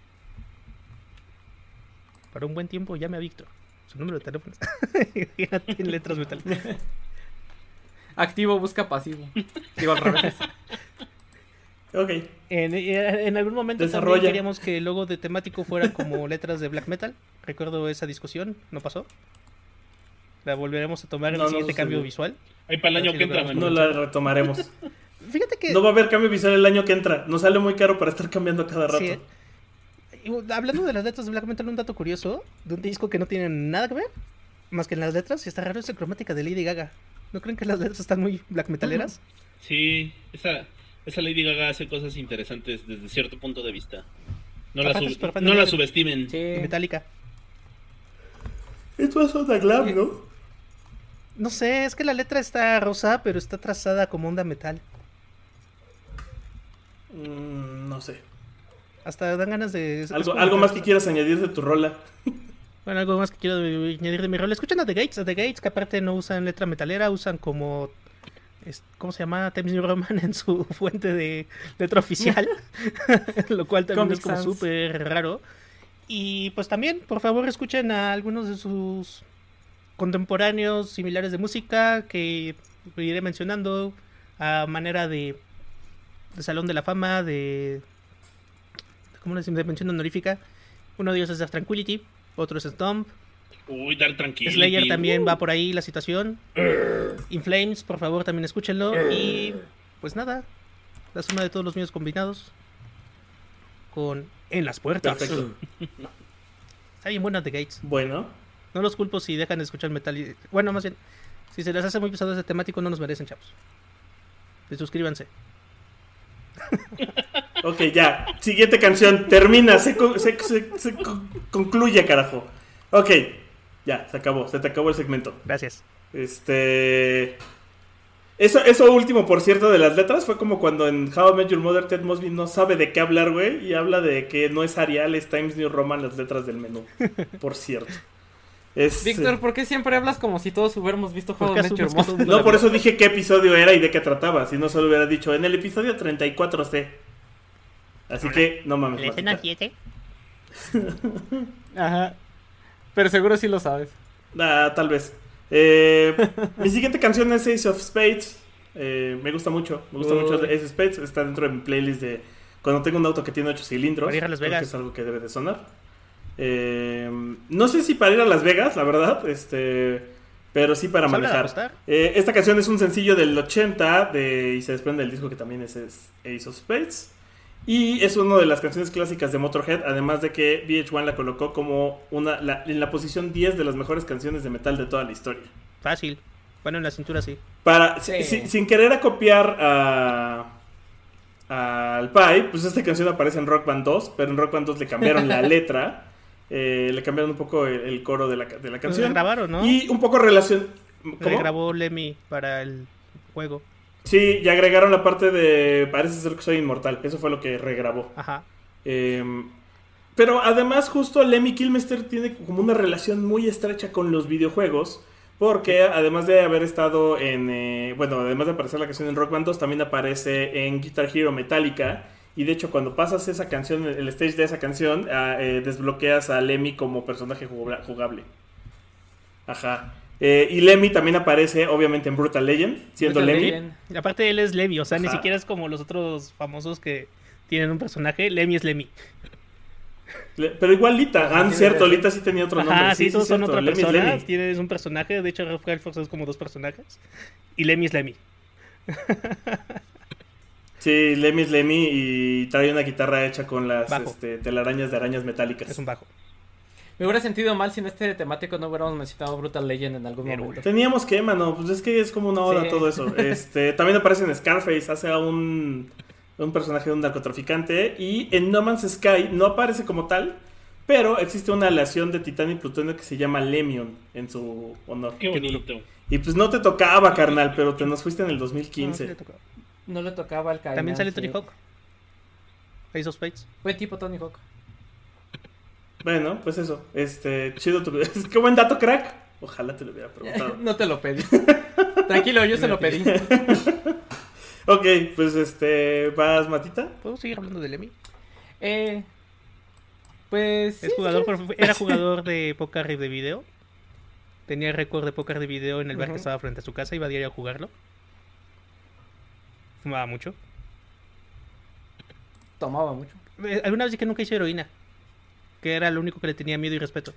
Para un buen tiempo llame a Víctor. Su número de teléfono. En letras metal. Activo busca pasivo. Digo al revés. Ok. En, en algún momento Desarrolla. también queríamos que el logo de temático fuera como letras de black metal. Recuerdo esa discusión, no pasó. La volveremos a tomar en No, el siguiente cambio visual. Ahí para el año que entra. No la retomaremos. Fíjate que No va a haber cambio visual el año que entra. Nos sale muy caro para estar cambiando cada rato. Sí, ¿eh? Y, hablando de las letras de black metal, un dato curioso de un disco que no tiene nada que ver más que en las letras, y está raro, es la cromática de Lady Gaga. ¿No creen que las letras están muy black metaleras? Sí, esa, esa Lady Gaga hace cosas interesantes desde cierto punto de vista. No la, sub- no subestimen. Sí. metálica. Esto es onda glam, ¿no? No sé, es que la letra está rosa, pero está trazada como onda metal. Mm, no sé. Hasta dan ganas de... Algo, algo más que quieras añadir de tu rola. Bueno, algo más que quiero añadir de mi rol. Escuchen a The Gates, a The Gates, que aparte no usan letra metalera, usan como. es- ¿Cómo se llama? Times New Roman en su fuente de letra oficial. lo cual también Comic es como súper raro. Y pues también, por favor, escuchen a algunos de sus contemporáneos similares de música que iré mencionando a manera de, de Salón de la Fama, de. ¿Cómo les de mención honorífica? Uno de ellos es Dark Tranquility, otro es Stomp. Uy, dar tranquilo. Slayer también va por ahí la situación. In Flames, por favor, también escúchenlo. Y pues nada, la suma de todos los míos combinados con En las puertas. Perfecto. Está bien buena The Gates. Bueno, No los culpo si dejan de escuchar metal. y- Bueno, más bien, si se les hace muy pesado ese temático, no nos merecen, chavos. Y suscríbanse. ok, ya. Siguiente canción. Termina, se, co- se- se- se co- concluye, carajo. Ok, ya, se acabó. Se te acabó el segmento. Gracias. Este. Eso, eso último, por cierto, de las letras fue como cuando en How I Met Your Mother Ted Mosby no sabe de qué hablar, güey, y habla de que no es Arial, es Times New Roman las letras del menú. Por cierto. Es, Víctor, ¿por qué siempre hablas como si todos hubiéramos visto ¿Por How qué I Met Your Mother? No, por eso dije qué episodio era y de qué trataba. Si no, solo hubiera dicho en el episodio 34C. Así que, no mames. ¿La escena Martita. 7? Ajá. Pero seguro sí lo sabes. Ah, tal vez. Eh, mi siguiente canción es Ace of Spades. Eh, me gusta mucho. Me gusta Uy. mucho Ace of Spades. Está dentro de mi playlist de cuando tengo un auto que tiene 8 cilindros. Para ir a Las Creo que Vegas. es algo que debe de sonar. Eh, no sé si para ir a Las Vegas, la verdad. Este, pero sí para manejar. Eh, esta canción es un sencillo del 80 de, y se desprende del disco que también es, es Ace of Spades. Y es una de las canciones clásicas de Motorhead, además de que VH1 la colocó como una, la- en la posición 10 de las mejores canciones de metal de toda la historia. Fácil. Bueno, en la cintura sí. Para, Sí. si- si- sin querer acopiar a al Pai, pues esta canción aparece en Rock Band 2, pero en Rock Band 2 le cambiaron la letra, eh, le cambiaron un poco el, el coro de la, de la Pues canción. regrabaron, ¿no? Y un poco relación... ¿Cómo? Regrabó Lemmy para el juego. Sí, y agregaron la parte de parece ser que soy inmortal. Eso fue lo que regrabó. Ajá. Eh, pero además justo Lemmy Kilmister tiene como una relación muy estrecha con los videojuegos. Porque además de haber estado en... eh, bueno, además de aparecer la canción en Rock Band 2, también aparece en Guitar Hero Metallica. Y de hecho cuando pasas esa canción, el stage de esa canción, ah, eh, desbloqueas a Lemmy como personaje jugable. Ajá. Eh, y Lemmy también aparece obviamente en Brutal Legend, siendo Brutal Lemmy. Legend. Aparte él es Lemmy, o sea, ni Ajá. siquiera es como los otros famosos que tienen un personaje. Lemmy es Lemmy. Le- Pero igual Lita, ah, sí, cierto, sí. Lita sí tenía otro nombre. Ajá, sí, todos son cierto, otra Lemmy persona. Lemmy. Tienes un personaje, de hecho, Rob Halford es como dos personajes. Y Lemmy es Lemmy. Sí, Lemmy es Lemmy y trae una guitarra hecha con las este, telarañas de arañas metálicas. Es un bajo. Me hubiera sentido mal si en este temático no hubiéramos mencionado Brutal Legend en algún momento. Teníamos que, mano, pues es que es como una Sí. todo eso. Este, también aparece en Scarface, hace a un, un personaje de un narcotraficante. Y en No Man's Sky no aparece como tal, pero existe una aleación de titánio y plutonio que se llama Lemion en su honor. Qué bonito. Y pues no te tocaba, carnal, pero te nos fuiste en el No, sí 2015. le tocó. No le tocaba al Caimán. También sale. Tony Hawk. Ace of Spades. Buen tipo Tony Hawk. Bueno, pues eso. Este, chido tu... Qué buen dato, crack. Ojalá te lo hubiera preguntado. no te lo pedí. Tranquilo, yo se lo pedí. ok, pues este, ¿vas, Matita? ¿Puedo seguir hablando de Lemmy? Eh, pues. Es sí, jugador, sí. era jugador de póker de video. Tenía récord de póker de video en el bar que estaba frente a su casa. Iba a diario a jugarlo. Fumaba mucho. Tomaba mucho. Eh, Alguna vez dije que nunca hizo heroína. Que era lo único que le tenía miedo y respeto.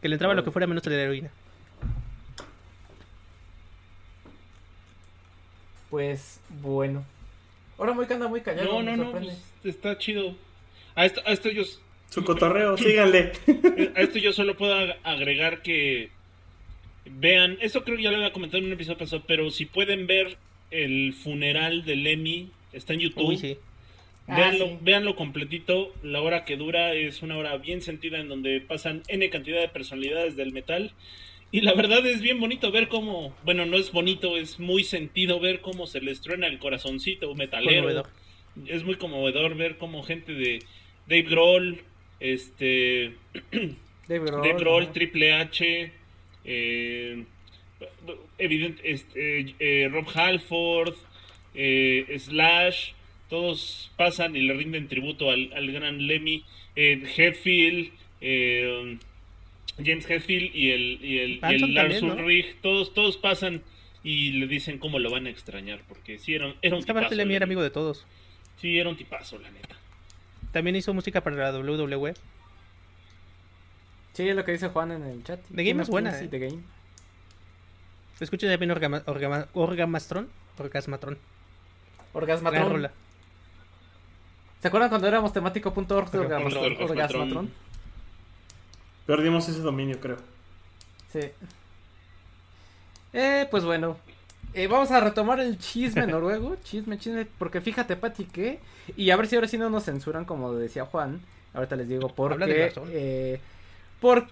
Que le entraba lo que fuera menos de la heroína. Pues bueno. Ahora muy que anda muy callado. No, no, no, pues, está chido. A esto, a esto yo, Su cotorreo, síganle. a esto yo solo puedo ag- agregar que vean, esto creo que ya lo había comentado en un episodio pasado, pero si pueden ver el funeral de Lemmy, está en YouTube. Uy, sí. Ah, Véanlo, sí. véanlo completito. La hora que dura es una hora bien sentida en donde pasan N cantidad de personalidades del metal. Y la verdad es bien bonito ver cómo, bueno, no es bonito, es muy sentido ver cómo se les truena el corazoncito metalero. Conmovedor. Es muy conmovedor ver cómo gente de Dave Grohl, este, Dave Grohl, Dave Grohl, ajá. Triple H, eh, evident- este, eh, Rob Halford, eh, Slash, todos pasan y le rinden tributo al, al gran Lemmy, eh, Hetfield, eh, James Hetfield y el, y el, y el Lars también, ¿no? Ulrich, todos, todos pasan y le dicen cómo lo van a extrañar, porque sí, era, un- era un Es tipazo. Lemmy era amigo de todos. Sí, era un tipazo, la neta. También hizo música para la WWE. Sí, es lo que dice Juan en el chat. The Game es buena, Sí, eh. The Game. Escucha también Orgama, Orgama- Orgamastron. Orgasmatron. Gran Orgasmatron. rola. ¿Se acuerdan cuando éramos temático.org de Orgasmatron. Perdimos ese dominio, creo. Sí. Eh, pues bueno. Eh, vamos a retomar el chisme noruego. Chisme, chisme. Porque fíjate, Pati, que. Y a ver si ahora sí no nos censuran, como decía Juan. Ahorita les digo por Habla del qué. Barzón. Eh, por,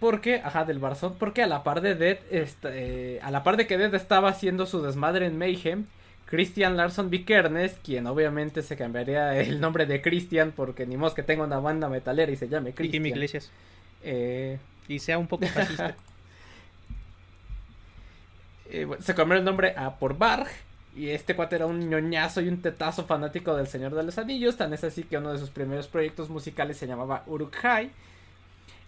porque, ajá, del Barzón. Porque a la par de Dead. esta- eh, a la par de que Dead estaba haciendo su desmadre en Mayhem. Christian Larson Vikernes, quien obviamente se cambiaría el nombre de Christian porque ni modo que tenga una banda metalera y se llame Y Christian. Iglesias. Eh, Y sea un poco fascista. eh, bueno, se cambió el nombre a por Barg. Y este cuate era un ñoñazo y un tetazo fanático del Señor de los Anillos. Tan es así que uno de sus primeros proyectos musicales se llamaba Uruk-hai.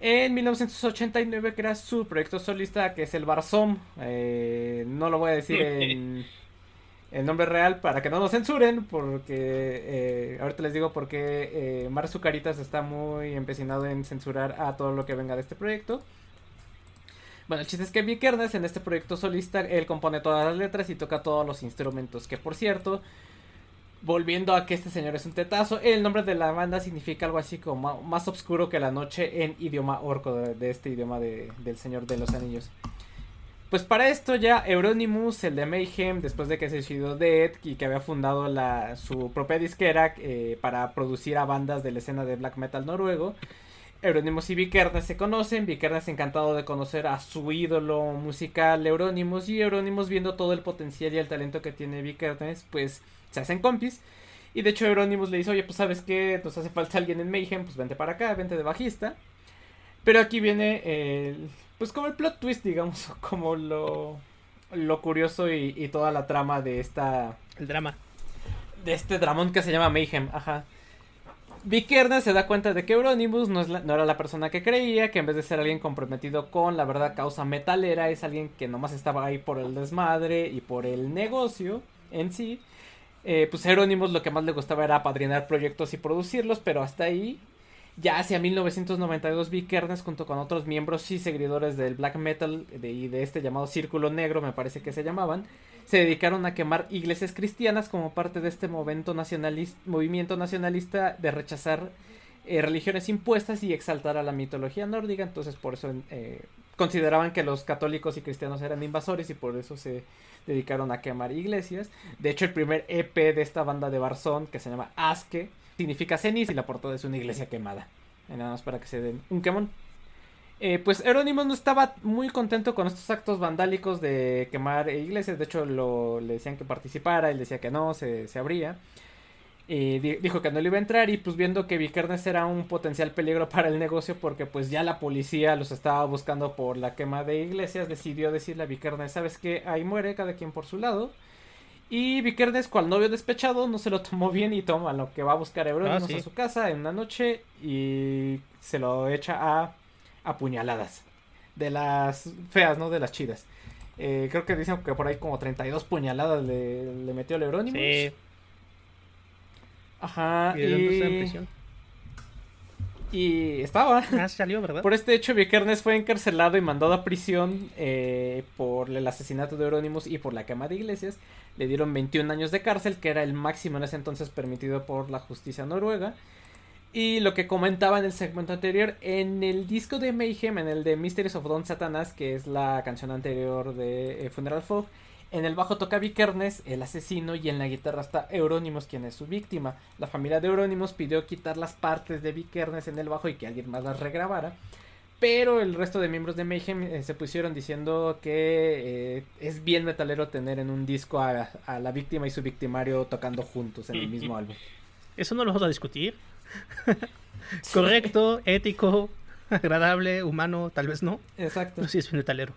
En 1989 crea su proyecto solista que es el Barzom. Eh, no lo voy a decir en el nombre real para que no nos censuren. Porque eh, ahorita les digo porque eh, Mar Zucaritas está muy empecinado en censurar a todo lo que venga de este proyecto. Bueno, el chiste es que Vic Ernest en este proyecto solista, él compone todas las letras y toca todos los instrumentos. Que por cierto, volviendo a que este señor es un tetazo, el nombre de la banda significa algo así como más oscuro que la noche en idioma orco, de, de este idioma de- del Señor de los Anillos. Pues para esto ya Euronymous, el de Mayhem, después de que se suicidó Dead y que había fundado la, su propia disquera eh, para producir a bandas de la escena de black metal noruego, Euronymous y Vikernes se conocen, Vikernes encantado de conocer a su ídolo musical Euronymous y Euronymous viendo todo el potencial y el talento que tiene Vikernes, pues se hacen compis. Y de hecho Euronymous le dice, oye, pues sabes que nos hace falta alguien en Mayhem, pues vente para acá, vente de bajista. Pero aquí viene el, pues como el plot twist, digamos, como lo, lo curioso y, y toda la trama de esta, El drama. de este dramón que se llama Mayhem, ajá. Vic Ernest se da cuenta de que Euronymous no, es la- no era la persona que creía, que en vez de ser alguien comprometido con la verdad causa metalera, es alguien que nomás estaba ahí por el desmadre y por el negocio en sí. Eh, pues Euronymous lo que más le gustaba era apadrinar proyectos y producirlos, pero hasta ahí. Ya hacia 1992 Vic Ernest junto con otros miembros y seguidores del black metal de- y de este llamado círculo negro, me parece que se llamaban, se dedicaron a quemar iglesias cristianas como parte de este movimiento nacionalista, movimiento nacionalista de rechazar eh, religiones impuestas y exaltar a la mitología nórdica. Entonces por eso eh, consideraban que los católicos y cristianos eran invasores y por eso se dedicaron a quemar iglesias. De hecho el primer EP de esta banda de Barzón que se llama Aske significa ceniza y la portada es una iglesia quemada. Eh, Nada más para que se den un quemón. Pues Euronymous no estaba muy contento con estos actos vandálicos de quemar iglesias. De hecho, lo, le decían que participara. Él decía que no, se, se abría. Di- dijo que no le iba a entrar. Y pues viendo que Vikernes era un potencial peligro para el negocio. Porque pues ya la policía los estaba buscando por la quema de iglesias. Decidió decirle a Vikernes: ¿Sabes qué? Ahí muere cada quien por su lado. Y Vikernes, cual novio despechado, no se lo tomó bien y toma lo que va a buscar a Euronymous Ah, sí. a su casa en una noche. Y se lo echa a a puñaladas. De las feas, no de las chidas. Eh, creo que dicen que por ahí como 32 puñaladas le, le metió el Euronymous. Sí. Ajá. Y en Y, prisión. y estaba. Ah, salió, ¿verdad? Por este hecho, Vikernes fue encarcelado y mandado a prisión eh, por el asesinato de Euronymous y por la quema de iglesias. Le dieron 21 años de cárcel, que era el máximo en ese entonces permitido por la justicia noruega. Y lo que comentaba en el segmento anterior, en el disco de Mayhem, en el de Mysteries of Don Satanas, que es la canción anterior de eh, Funeral Fog, en el bajo toca Vikernes, el asesino, y en la guitarra está Euronymous, quien es su víctima. La familia de Euronymous pidió quitar las partes de Vikernes en el bajo y que alguien más las regrabara. Pero el resto de miembros de Mayhem eh, se pusieron diciendo que eh, es bien metalero tener en un disco a, a la víctima y su victimario tocando juntos en el mismo álbum. Eso no lo vamos a discutir. Correcto, ético. Agradable, humano, tal vez no. Exacto. Pero sí es metalero.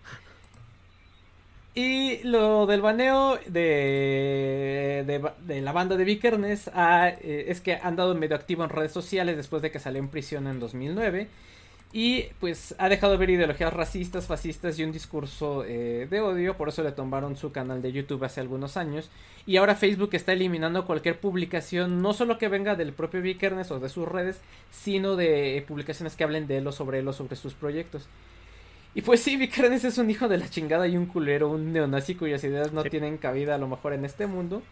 Y lo del baneo de, de, de la banda de Vikernes ah, eh, es que han dado medio activo en redes sociales después de que salió en prisión en 2009. Y pues ha dejado ver ideologías racistas, fascistas y un discurso eh, de odio. Por eso le tomaron su canal de YouTube hace algunos años. Y ahora Facebook está eliminando cualquier publicación, no solo que venga del propio Vikernes o de sus redes, sino de publicaciones que hablen de él o sobre él o sobre sus proyectos. Y pues sí, Vikernes es un hijo de la chingada y un culero, un neonazi cuyas ideas no Sí. tienen cabida a lo mejor en este mundo.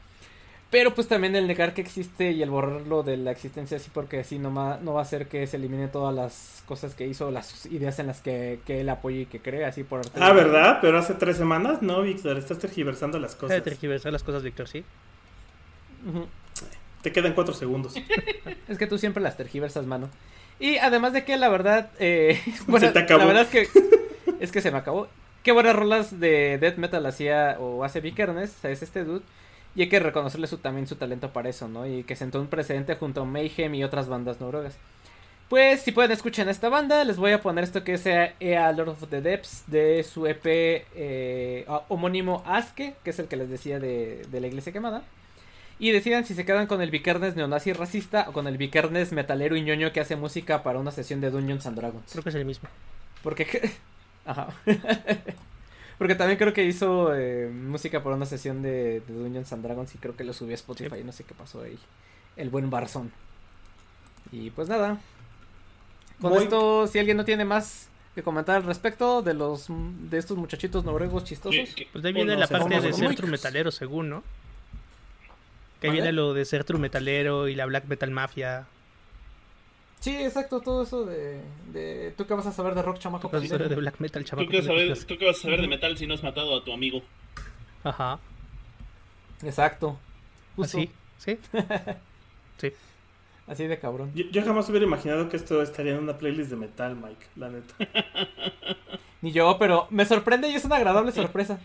Pero pues también el negar que existe y el borrarlo de la existencia así porque así no, ma- no va a hacer que se eliminen todas las cosas que hizo, las ideas en las que, que él apoya y que cree, así por arte. Ah, ¿verdad? Pero hace tres semanas, no, Víctor, estás tergiversando las cosas. de tergiversar las cosas, Víctor, sí. Te quedan cuatro segundos. Es que tú siempre las tergiversas, mano. Y además de que la verdad, eh, bueno, Se te acabó. la verdad es que es que se me acabó. Qué buenas rolas de death metal hacía o hace Vikernes, es este dude. Y hay que reconocerle su, también su talento para eso, ¿no? Y que sentó un precedente junto a Mayhem y otras bandas noruegas. Pues si pueden escuchar esta banda, les voy a poner esto que es Ea Lord of the Depths de su EP eh, homónimo Aske, que es el que les decía de, de la iglesia quemada. Y decidan si se quedan con el Vikernes neonazi racista o con el Vikernes metalero y ñoño que hace música para una sesión de Dungeons and Dragons. Creo que es el mismo. Porque. Ajá. Porque también creo que hizo eh, música para una sesión de, de Dungeons and Dragons y creo que lo subió a Spotify. No sé qué pasó ahí. El buen Barzón. Y pues nada. Con Muy- esto, si alguien no tiene más que comentar al respecto de los de estos muchachitos noruegos chistosos. Pues de ahí viene la parte de ser true metalero, según, ¿no? Que viene lo de ser true metalero y la black metal mafia. Sí, exacto, todo eso de, de... ¿Tú qué vas a saber de rock, chamaco? Cosas pendejo? de black metal, ¿Tú qué, vas a saber, pendejo. ¿Tú qué vas a saber de metal si no has matado a tu amigo? Ajá. Exacto. Justo. Así, ¿sí? Sí. Así de cabrón. Yo, yo jamás hubiera imaginado que esto estaría en una playlist de metal, Mike, la neta. Ni yo, pero me sorprende y es una agradable sorpresa.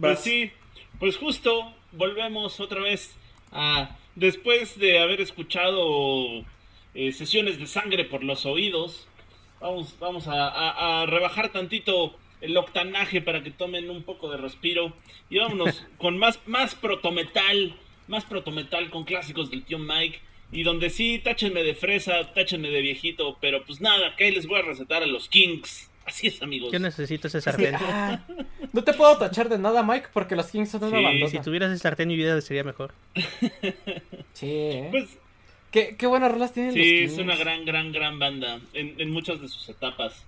Pues Vas. sí, pues justo volvemos otra vez a después de haber escuchado eh, sesiones de sangre por los oídos. Vamos, vamos a, a- a rebajar tantito el octanaje para que tomen un poco de respiro y vámonos con más más protometal, más protometal con clásicos del tío Mike y donde sí táchenme de fresa, táchenme de viejito, pero pues nada, que ahí les voy a recetar a los Kings. Así es, amigos. Yo necesito ese Sí, sartén. ah, no te puedo tachar de nada, Mike, porque los Kings son una Sí, bandota. Si tuvieras ese sartén, mi vida sería mejor. Sí, ¿eh? Pues ¿Qué, qué buenas rolas tienen Sí, es una gran, gran, gran banda en, en muchas de sus etapas.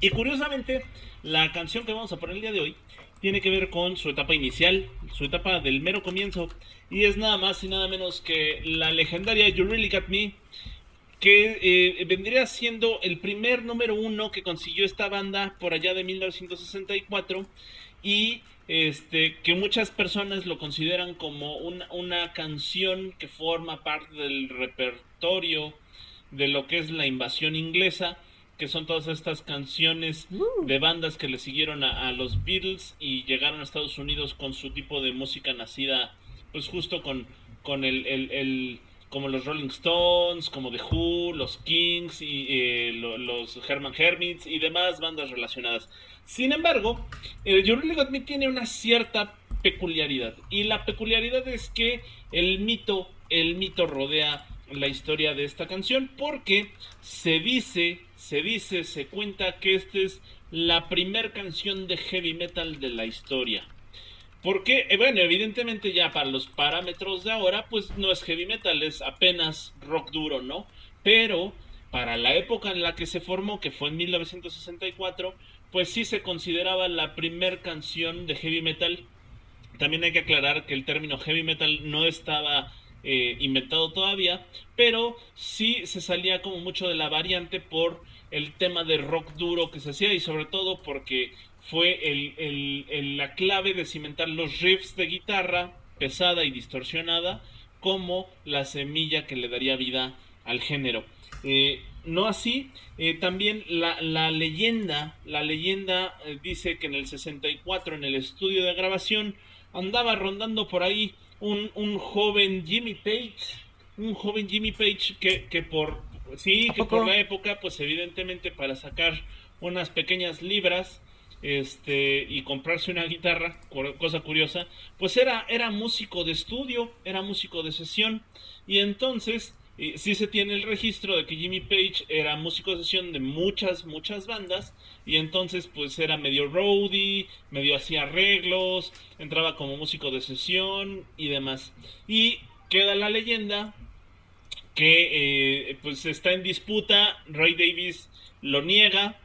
Y curiosamente, la canción que vamos a poner el día de hoy tiene que ver con su etapa inicial, su etapa del mero comienzo, y es nada más y nada menos que la legendaria You Really Got Me, que eh, vendría siendo el primer número uno que consiguió esta banda por allá de 1964 y este que muchas personas lo consideran como una, una canción que forma parte del repertorio de lo que es la invasión inglesa, que son todas estas canciones de bandas que le siguieron a, a los Beatles y llegaron a Estados Unidos con su tipo de música nacida, pues justo con, con el, el- el- como los Rolling Stones, como The Who, los Kings y eh, lo- los Herman Hermits y demás bandas relacionadas. Sin embargo, Got Me tiene una cierta peculiaridad y la peculiaridad es que el mito, el mito rodea la historia de esta canción porque se dice, se dice, se cuenta que esta es la primer canción de heavy metal de la historia. Porque, eh, bueno, evidentemente ya para los parámetros de ahora, pues no es heavy metal, es apenas rock duro, ¿no? Pero para la época en la que se formó, que fue en 1964, pues sí se consideraba la primer canción de heavy metal. También hay que aclarar que el término heavy metal no estaba eh, inventado todavía, pero sí se salía como mucho de la variante por el tema de rock duro que se hacía y sobre todo porque fue el, la clave de cimentar los riffs de guitarra pesada y distorsionada como la semilla que le daría vida al género. Eh, no así, eh, también la, la leyenda, la leyenda eh, dice que en el 64 en el estudio de grabación andaba rondando por ahí un, un joven Jimmy Page, un joven Jimmy Page que, que por Sí, ¿A que por la época, pues evidentemente para sacar unas pequeñas libras este y comprarse una guitarra, cosa curiosa, pues era, era músico de estudio, era músico de sesión. Y entonces eh, sí se tiene el registro de que Jimmy Page era músico de sesión de muchas, muchas bandas. Y entonces pues era medio roadie, medio hacía arreglos, entraba como músico de sesión y demás. Y queda la leyenda que eh, pues está en disputa, Ray Davis lo niega,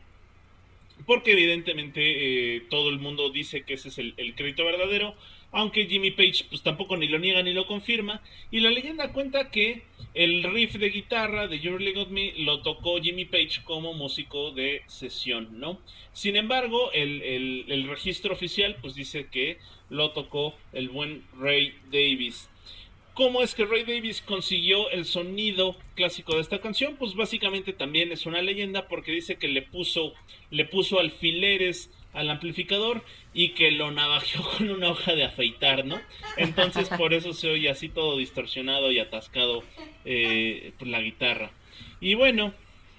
porque evidentemente eh, todo el mundo dice que ese es el crédito verdadero, aunque Jimmy Page pues tampoco ni lo niega ni lo confirma, y la leyenda cuenta que el riff de guitarra de You Really Got Me lo tocó Jimmy Page como músico de sesión, ¿no? Sin embargo, el, el- el registro oficial pues dice que lo tocó el buen Ray Davis. ¿Cómo es que Ray Davis consiguió el sonido clásico de esta canción? Pues básicamente también es una leyenda porque dice que le puso, le puso alfileres al amplificador y que lo navajeó con una hoja de afeitar, ¿no? Entonces por eso se oye así todo distorsionado y atascado eh, por la guitarra. Y bueno,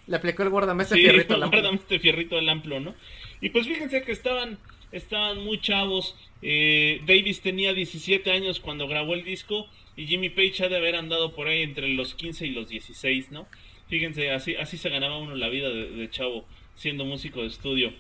Le aplicó el guardamés de Sí, fierrito al amplo. este fierrito del amplo, ¿no? Y pues fíjense que estaban, estaban muy chavos. Eh, Davis tenía 17 años cuando grabó el disco y Jimmy Page ha de haber andado por ahí entre los 15 y los 16, ¿no? Fíjense, así, así se ganaba uno la vida de, de chavo siendo músico de estudio.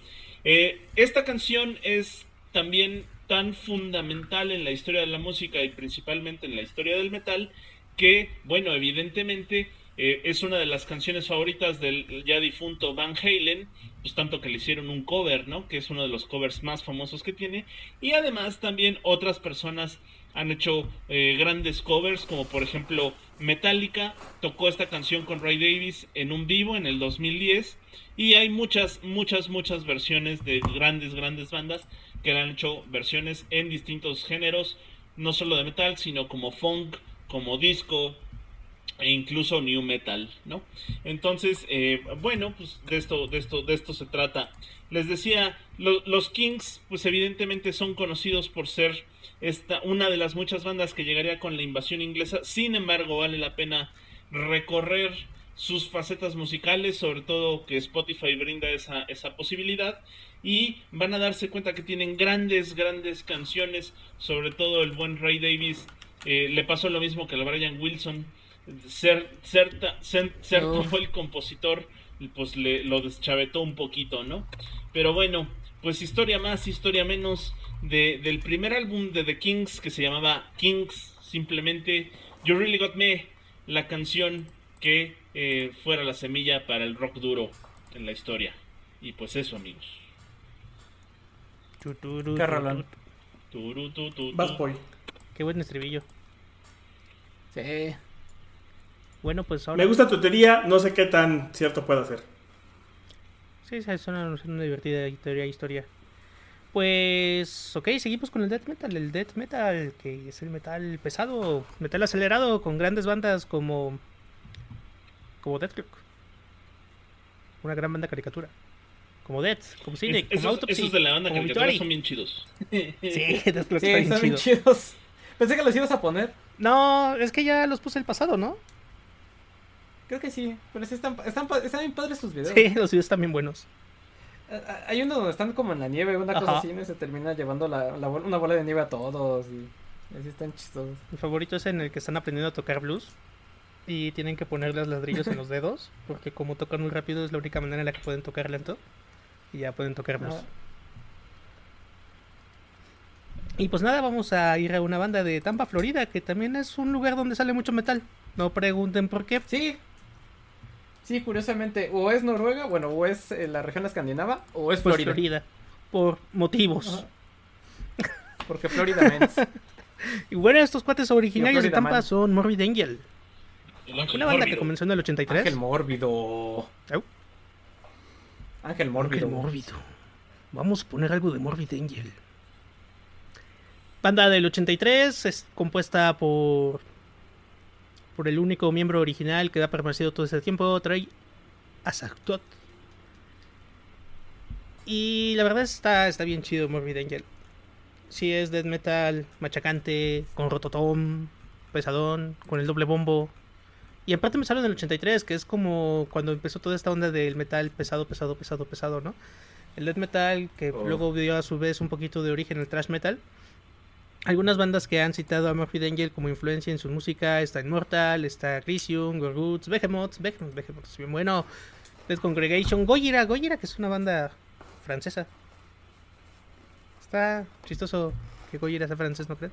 Eh, esta canción es también tan fundamental en la historia de la música y principalmente en la historia del metal que, bueno, evidentemente eh, es una de las canciones favoritas del ya difunto Van Halen, pues tanto que le hicieron un cover, ¿no? Que es uno de los covers más famosos que tiene. Y además también otras personas han hecho eh, grandes covers, como por ejemplo Metallica tocó esta canción con Ray Davis en un vivo en el 2010. Y hay muchas, muchas, muchas versiones de grandes, grandes bandas que han hecho versiones en distintos géneros, no solo de metal, sino como funk, como disco, e incluso new metal, ¿no? Entonces, eh, bueno, pues de esto, de esto, de esto se trata. Les decía, lo- los Kings, pues evidentemente son conocidos por ser esta, una de las muchas bandas que llegaría con la invasión inglesa. Sin embargo, vale la pena recorrer sus facetas musicales, sobre todo que Spotify brinda esa, esa posibilidad. Y van a darse cuenta que tienen grandes, grandes canciones, sobre todo el buen Ray Davis. eh, le pasó lo mismo que a Brian Wilson. Ser, ser, ser, ser Uf. fue el compositor, pues le, lo deschavetó un poquito, ¿no? Pero bueno, pues historia más, historia menos de, del primer álbum de The Kings que se llamaba Kings, simplemente You Really Got Me, la canción que eh, fuera la semilla para el rock duro en la historia. Y pues eso, amigos. Qué buen estribillo. Sí. Bueno, pues ahora. Me gusta tu teoría, no sé qué tan cierto puede ser. Sí, sí, suena, suena una divertida teoría historia. Pues, ok, seguimos con el death metal. El death metal, que es el metal pesado, metal acelerado, con grandes bandas como. como Death Clock. Una gran banda caricatura. Como Death, como Cynic, Es- como esos, Autopsy. esos de la banda como caricatura son bien chidos. Sí, Death Clock Sí, está bien están bien chido. chidos. Pensé que los ibas a poner. No, es que ya los puse el pasado, ¿no? Creo que sí. Pero sí están, están, están bien padres sus videos. Sí, los videos están bien buenos. Hay uno donde están como en la nieve, una cosa así. Y se termina llevando la, la una bola de nieve a todos. Y así están chistosos. Mi favorito es en el que están aprendiendo a tocar blues y tienen que ponerles ladrillos en los dedos porque como tocan muy rápido es la única manera en la que pueden tocar lento y ya pueden tocar blues. Y pues nada, vamos a ir a una banda de Tampa, Florida, que también es un lugar donde sale mucho metal. No pregunten por qué. Sí. Sí, curiosamente, o es Noruega, bueno, o es eh, la región escandinava, o es Pues Florida. Florida. Por motivos. Ajá. Porque Florida Mens. Y bueno, estos cuates originarios de Tampa Man. son Morbid Angel. Una banda que comenzó en el 83. Ángel Mórbido. Ángel Mórbido. Ángel Mórbido. Vamos a poner algo de Morbid Angel. Banda del 83, es compuesta por por el único miembro original que ha permanecido todo ese tiempo, Trey Azagtot. Y la verdad está, está bien chido Morbid Angel. Sí es death metal, machacante, con rototom, pesadón, con el doble bombo. Y aparte empezaron en el 83, que es como cuando empezó toda esta onda del metal pesado, pesado, pesado, pesado, ¿no? El death metal, que Oh. luego dio a su vez un poquito de origen el thrash metal. Algunas bandas que han citado a Murphy Angel como influencia en su música está Immortal, está Crisium, Gorguts, Behemoth, Behemoth, Behemoth es bien bueno, Dead Congregation, Gojira, Gojira, que es una banda francesa. Está chistoso que Gojira sea francés, ¿no creen?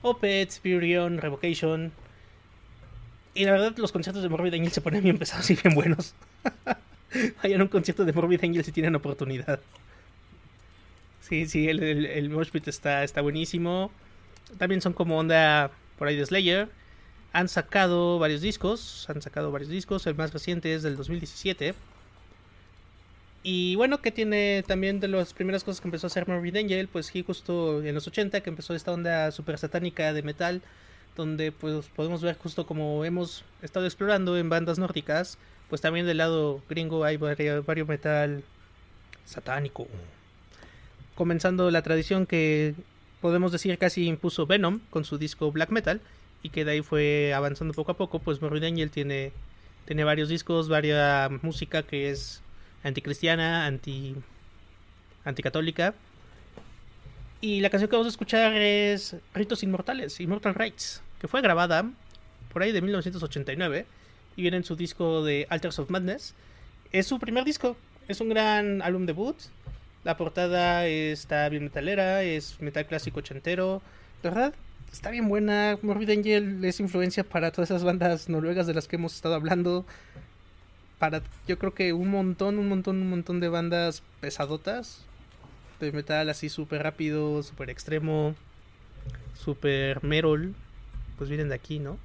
Opeth, Spirion, Revocation. Y la verdad, los conciertos de Morbid Angel se ponen bien pesados y bien buenos. Vayan un concierto de Morbid Angel si tienen oportunidad. Sí, sí, el, el, está, está buenísimo. También son como onda por ahí de Slayer. Han sacado varios discos. Han sacado varios discos. El más reciente es del 2017. Y bueno, que tiene también de las primeras cosas que empezó a hacer Morbid Angel, pues sí, justo en los 80, que empezó esta onda super satánica de metal, donde pues podemos ver justo como hemos estado explorando en bandas nórdicas, pues también del lado gringo hay varios metal satánico. Comenzando la tradición que podemos decir casi impuso Venom con su disco Black Metal, y que de ahí fue avanzando poco a poco, pues Morbid Angel tiene, tiene varios discos, varias música que es anticristiana, anti anticatólica. Y la canción que vamos a escuchar es Ritos Inmortales, Immortal Rights, que fue grabada por ahí de 1989 y viene en su disco de Alters of Madness. Es su primer disco, es un gran álbum debut. La portada está bien metalera, es metal clásico ochentero. De verdad, está bien buena. Morbid Angel es influencia para todas esas bandas noruegas de las que hemos estado hablando para yo creo que un montón, un montón, un montón de bandas pesadotas de metal así súper rápido, súper extremo, súper metal, pues vienen de aquí, ¿no?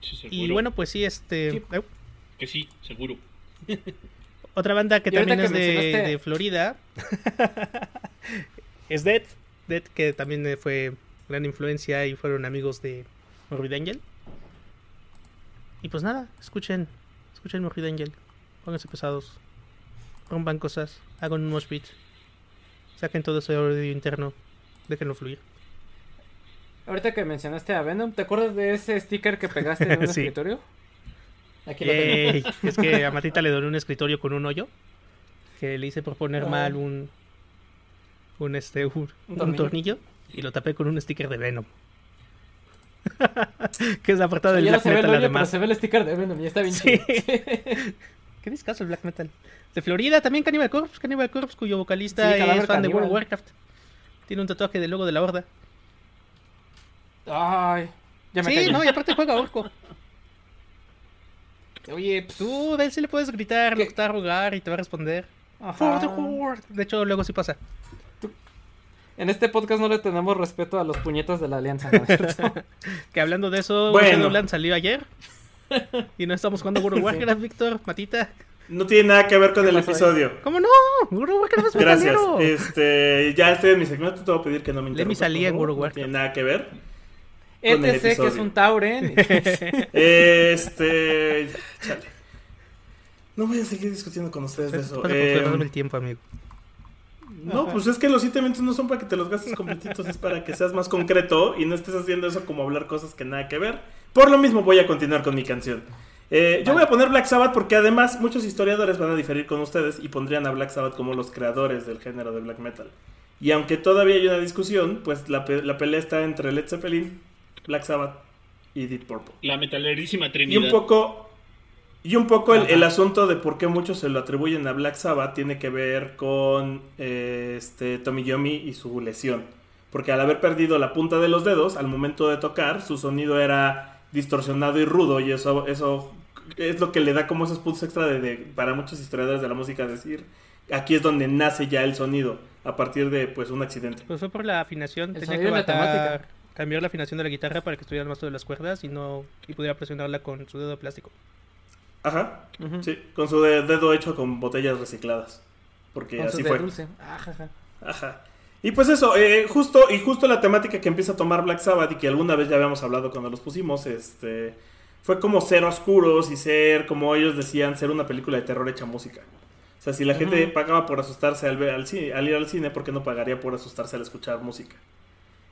Sí, seguro. Y bueno, pues sí, este... Sí. Que sí, seguro. Otra banda que también es que de, Florida es Dead, Dead que también fue gran influencia y fueron amigos de Morbid Angel. Y pues nada, escuchen, escuchen Morbid Angel, pónganse pesados, rompan cosas, hagan un mosh pit, saquen todo ese audio interno, déjenlo fluir. Ahorita que mencionaste a Venom, ¿te acuerdas de ese sticker que pegaste en un Sí. escritorio? Aquí lo tengo. Yay, es que a Matita le doné un escritorio con un hoyo que le hice por poner Ah. mal un un este un, Un un tornillo. y lo tapé con un sticker de Venom. que es la portada del Ya no Black se ve el Metal hoyo, pero además. se ve el sticker de Venom y está bien Sí. ¿Qué discazo el Black Metal? De Florida también Cannibal Corpse, Cannibal Corpse cuyo vocalista Sí, es fan de World of. Warcraft. Tiene un tatuaje del logo de la horda. Ay, ya me Sí, no, y aparte juega orco. Oye, pf, Tú, de él sí le puedes gritar, ¿Qué? lo te va a rogar y te va a responder. ajá. For the Horde. De hecho, luego sí pasa. En este podcast no le tenemos respeto a los puñetas de la alianza. Que hablando de eso, Bueno. Shadowlands salió ayer. Y no estamos jugando World of Warcraft, Víctor, Matita. No tiene nada que ver con el episodio. ¿Cómo no? World of Warcraft es Gracias. Este, ya estoy en mi segmento, te voy a pedir que no me interrumpas. salía en por favor. World of No Warcraft. tiene nada que ver. ETC, el que es un Tauren. Este, chale. No voy a seguir discutiendo con ustedes de eso. Eh, el tiempo, amigo. no, pues es que los siete minutos no son para que te los gastes completitos, es para que seas más concreto y no estés haciendo eso como hablar cosas que nada que ver. Por lo mismo voy a continuar con mi canción. Eh, yo voy a poner Black Sabbath porque además muchos historiadores van a diferir con ustedes y pondrían a Black Sabbath como los creadores del género de black metal. Y aunque todavía hay una discusión, pues la, pe- la pelea está entre Led Zeppelin, Black Sabbath y Deep Purple. La metalerísima Y trinidad. un poco, y un poco el, el asunto de por qué muchos se lo atribuyen a Black Sabbath tiene que ver con eh, este Tommy Yomi y su lesión. Porque al haber perdido la punta de los dedos, al momento de tocar, su sonido era distorsionado y rudo. Y eso, eso es lo que le da como esos puntos extra de, de- para muchos historiadores de la música decir, aquí es donde nace ya el sonido, a partir de pues un accidente. Pues fue por la afinación. El Tenía que y temática. Cambiar la afinación de la guitarra para que estuviera más de las cuerdas y no y pudiera presionarla con su dedo de plástico. Ajá, sí, con su de- dedo hecho con botellas recicladas. Porque Con así fue. dulce. Ajaja. Ajá. Y pues eso, eh, justo, y justo la temática que empieza a tomar Black Sabbath y que alguna vez ya habíamos hablado cuando los pusimos, este, fue como ser oscuros y ser, como ellos decían, ser una película de terror hecha música. O sea, si la gente pagaba por asustarse al, ver- al, cine- al ir al cine, ¿por qué no pagaría por asustarse al escuchar música?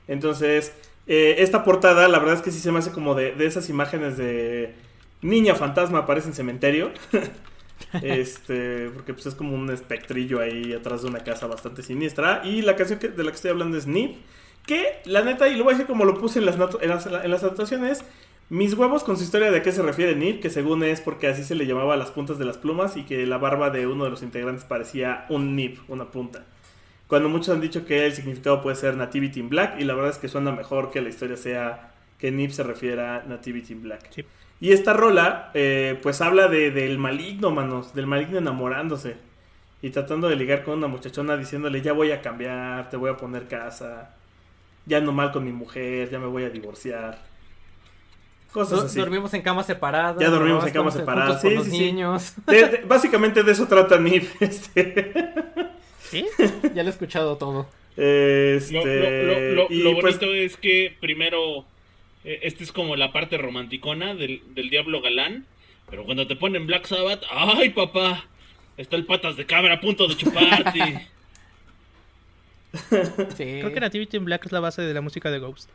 Entonces, Eh, esta portada, la verdad es que sí se me hace como de, de esas imágenes de niña fantasma aparece en cementerio. este, porque pues es como un espectrillo ahí atrás de una casa bastante siniestra. Y la canción que- de la que estoy hablando es Nip. Que la neta, y lo voy a decir como lo puse en las, en las, en las anotaciones, mis huevos con su historia de qué se refiere Nip, que según es porque así se le llamaba las puntas de las plumas y que la barba de uno de los integrantes parecía un nip, una punta. Cuando muchos han dicho que el significado puede ser Nativity in Black, y la verdad es que suena mejor que la historia sea que Nip se refiera a Nativity in Black. Sí. Y esta rola, eh, pues habla de, del maligno, manos, del maligno enamorándose y tratando de ligar con una muchachona diciéndole, ya voy a cambiar, te voy a poner casa, ya no mal con mi mujer, ya me voy a divorciar. Cosas así. Dormimos en camas separadas. Ya dormimos en camas separadas, sí, los sí, sí. niños. De- de- básicamente de eso trata Nip. Este, ¿Sí? ya lo he escuchado todo. este, Lo, lo- lo- lo- y lo pues, bonito es que primero, eh, este es como la parte romanticona del, del Diablo Galán, pero cuando te ponen Black Sabbath, ¡ay papá! Está el patas de cabra a punto de chuparte. Sí. Creo que Nativity in Black es la base de la música de Ghost.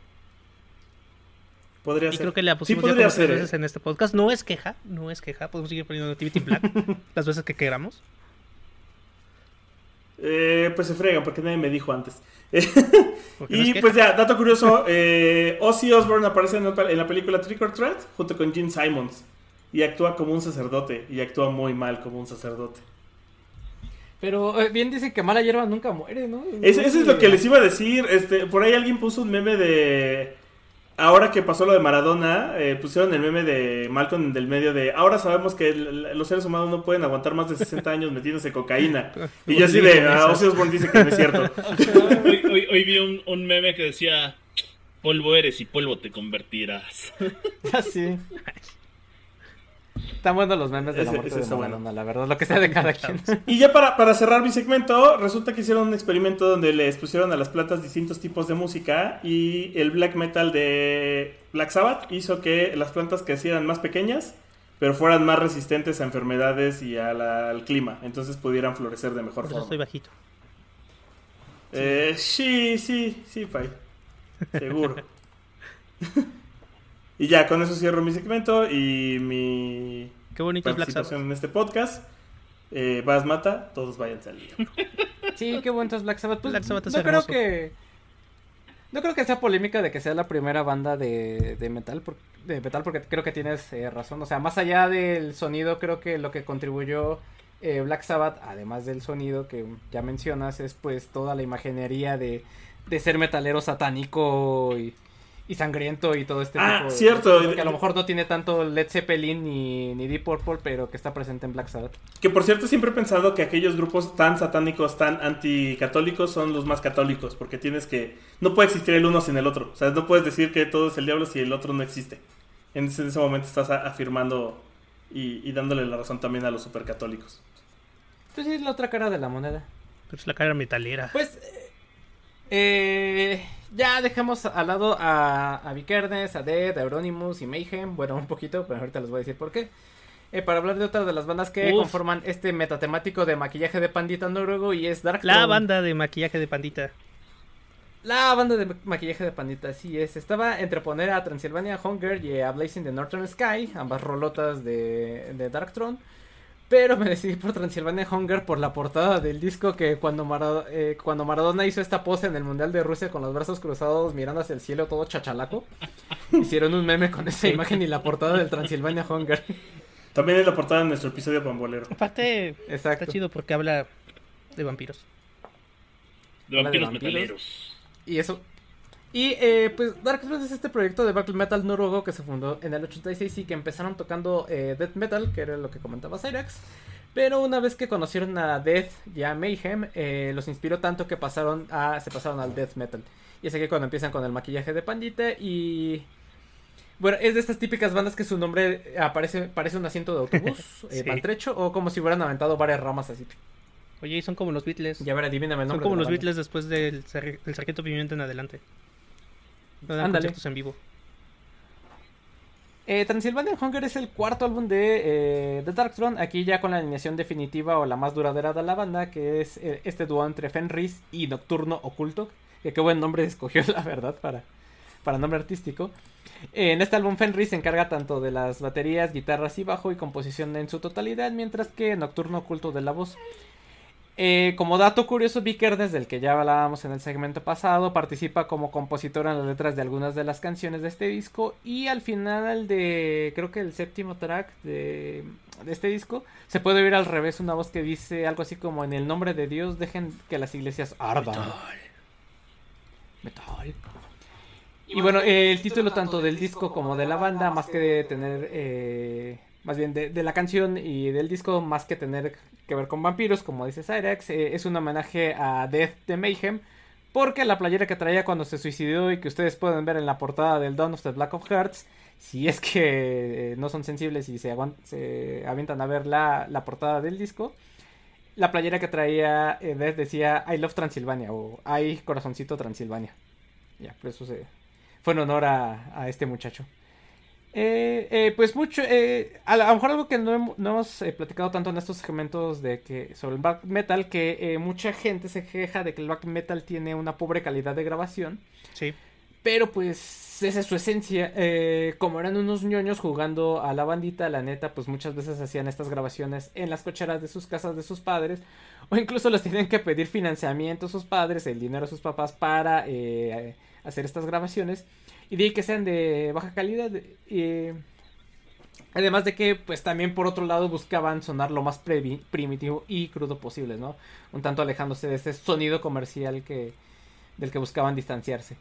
podría Y ser. creo que la Sí, pusimos ya como tres ser, ¿eh? veces en este podcast. No es queja, no es queja. Podemos seguir poniendo Nativity in Black las veces que queramos. Eh, pues se fregan porque nadie me dijo antes. No es y pues ya, dato curioso, eh, Ozzy Osbourne aparece en, la- en la película Trick or Treat junto con Gene Simons y actúa como un sacerdote y actúa muy mal como un sacerdote. Pero eh, bien dicen que mala hierba nunca muere, ¿no? Ese, ese es lo que les iba a decir. Este, por ahí alguien puso un meme de. Ahora que pasó lo de Maradona, eh, pusieron el meme de Malcolm del medio de. Ahora sabemos que el- los seres humanos no pueden aguantar más de 60 años metiéndose cocaína. Y yo así de. Ah, Ozzy Osbourne dice que no es cierto. Hoy, hoy- hoy vi un, un meme que decía, polvo eres y polvo te convertirás. Así. Están buenos los memes de la Ese- muerte ese de está Maradona, bueno. la verdad, lo que sea de cada quien. Y ya para, para cerrar mi segmento, resulta que hicieron un experimento donde les pusieron a las plantas distintos tipos de música y el black metal de Black Sabbath hizo que las plantas crecieran más pequeñas, pero fueran más resistentes a enfermedades y a la- al clima, entonces pudieran florecer de mejor Por eso forma. estoy bajito. Eh, sí, sí, sí, Pai. Seguro. y ya, con eso cierro mi segmento y mi Qué bonito es Black Sabbath. participación en este podcast. Eh, Vas Mata, todos váyanse al lío. Sí, qué bueno es Black Sabbath. Pues, Black Sabbath es no creo que. No creo que sea polémica de que sea la primera banda de, de metal, por- de metal, porque creo que tienes eh, razón. O sea, más allá del sonido, creo que lo que contribuyó eh, Black Sabbath, además del sonido que ya mencionas, es pues toda la imaginería de, de ser metalero satánico y, y sangriento y todo este Ah, tipo de cierto. cosas, Que a lo mejor no tiene tanto Led Zeppelin ni, ni Deep Purple, pero que está presente en Black Sabbath. Que por cierto, siempre he pensado que aquellos grupos tan satánicos, tan anticatólicos, son los más católicos, porque tienes que. No puede existir el uno sin el otro. O sea, no puedes decir que todo es el diablo si el otro no existe. En ese, en ese momento estás a- afirmando y, y dándole la razón también a los supercatólicos. Pues sí, es la otra cara de la moneda. Pero es la cara metalera. Pues eh, eh, ya dejamos al lado a, a Vikernes, a Dead, a Euronymous y Mayhem. Bueno, un poquito, pero ahorita les voy a decir por qué. Eh, para hablar de otra de las bandas que Uf. conforman este metatemático de maquillaje de pandita noruego y es Dark La Throne. banda de maquillaje de pandita. La banda de maquillaje de pandita, así es. Estaba entre poner a Transylvania Hunger y a Blazing the Northern Sky, ambas rolotas de, de Dark Throne. Pero me decidí por Transylvania Hunger por la portada del disco que cuando, eh, cuando Maradona hizo esta pose en el Mundial de Rusia con los brazos cruzados mirando hacia el cielo todo chachalaco. Hicieron un meme con esa imagen y la portada del Transylvania Hunger. También es la portada de nuestro episodio pambolero. Aparte, Exacto. está chido porque habla de vampiros. De Habla de vampiros vampiros. metaleros. Y eso. Y eh, pues Dark Throne es este proyecto de black metal noruego que se fundó en el 86 y que empezaron tocando eh, death metal, que era lo que comentaba Cyrax. Pero una vez que conocieron a Death y a Mayhem, eh, los inspiró tanto que pasaron a, se pasaron al death metal. Y es aquí cuando empiezan con el maquillaje de pandita y... Bueno, es de estas típicas bandas que su nombre aparece, parece un asiento de autobús eh, Sí. maltrecho o como si hubieran aventado varias ramas así. Oye, y son como los Beatles. Ya ver, adivíname el son nombre. como de la los. Beatles después del, del Sargento Pimienta en adelante. No dan Ándale. conciertos en vivo. Eh, Transylvania Hunger es el cuarto álbum de, eh, de Dark Throne, aquí ya con la alineación definitiva o la más duradera de la banda, que es eh, este dúo entre Fenris y Nocturno Oculto, que qué buen nombre escogió la verdad para, para nombre artístico. En este álbum Fenris se encarga tanto de las baterías, guitarras y bajo y composición en su totalidad, mientras que Nocturno Oculto de la voz. Eh, como dato curioso, Vicker, desde el que ya hablábamos en el segmento pasado, participa como compositor en las letras de algunas de las canciones de este disco. Y al final de, creo que el séptimo track de, de este disco, se puede oír al revés una voz que dice algo así como: En el nombre de Dios, dejen que las iglesias ardan. Metal. Y bueno, eh, el título tanto del disco como de la banda, más que de tener, eh, más bien de, la canción y del disco, más que tener que ver con vampiros, como dice Cyrex, eh, es un homenaje a Death de Mayhem, porque la playera que traía cuando se suicidó y que ustedes pueden ver en la portada del Dawn of the Black of Hearts, si es que no son sensibles y se, se avientan a ver la, la, portada del disco, la playera que traía Death decía I love Transilvania o I corazoncito Transilvania. Ya, por eso se, fue en honor a este muchacho. Eh, eh, pues mucho, eh, a, lo mejor algo que no, no hemos eh, platicado tanto en estos segmentos de que sobre el black metal, que eh, mucha gente se queja de que el black metal tiene una pobre calidad de grabación. Sí. Pero pues esa es su esencia. como eran unos ñoños jugando a la bandita, la neta, pues muchas veces hacían estas grabaciones en las cocheras de sus casas de sus padres. O incluso les tienen que pedir financiamiento a sus padres, el dinero a sus papás para hacer estas grabaciones y de que sean de baja calidad además de que pues también por otro lado buscaban sonar lo más primitivo y crudo posible no un tanto alejándose de ese sonido comercial que del que buscaban distanciarse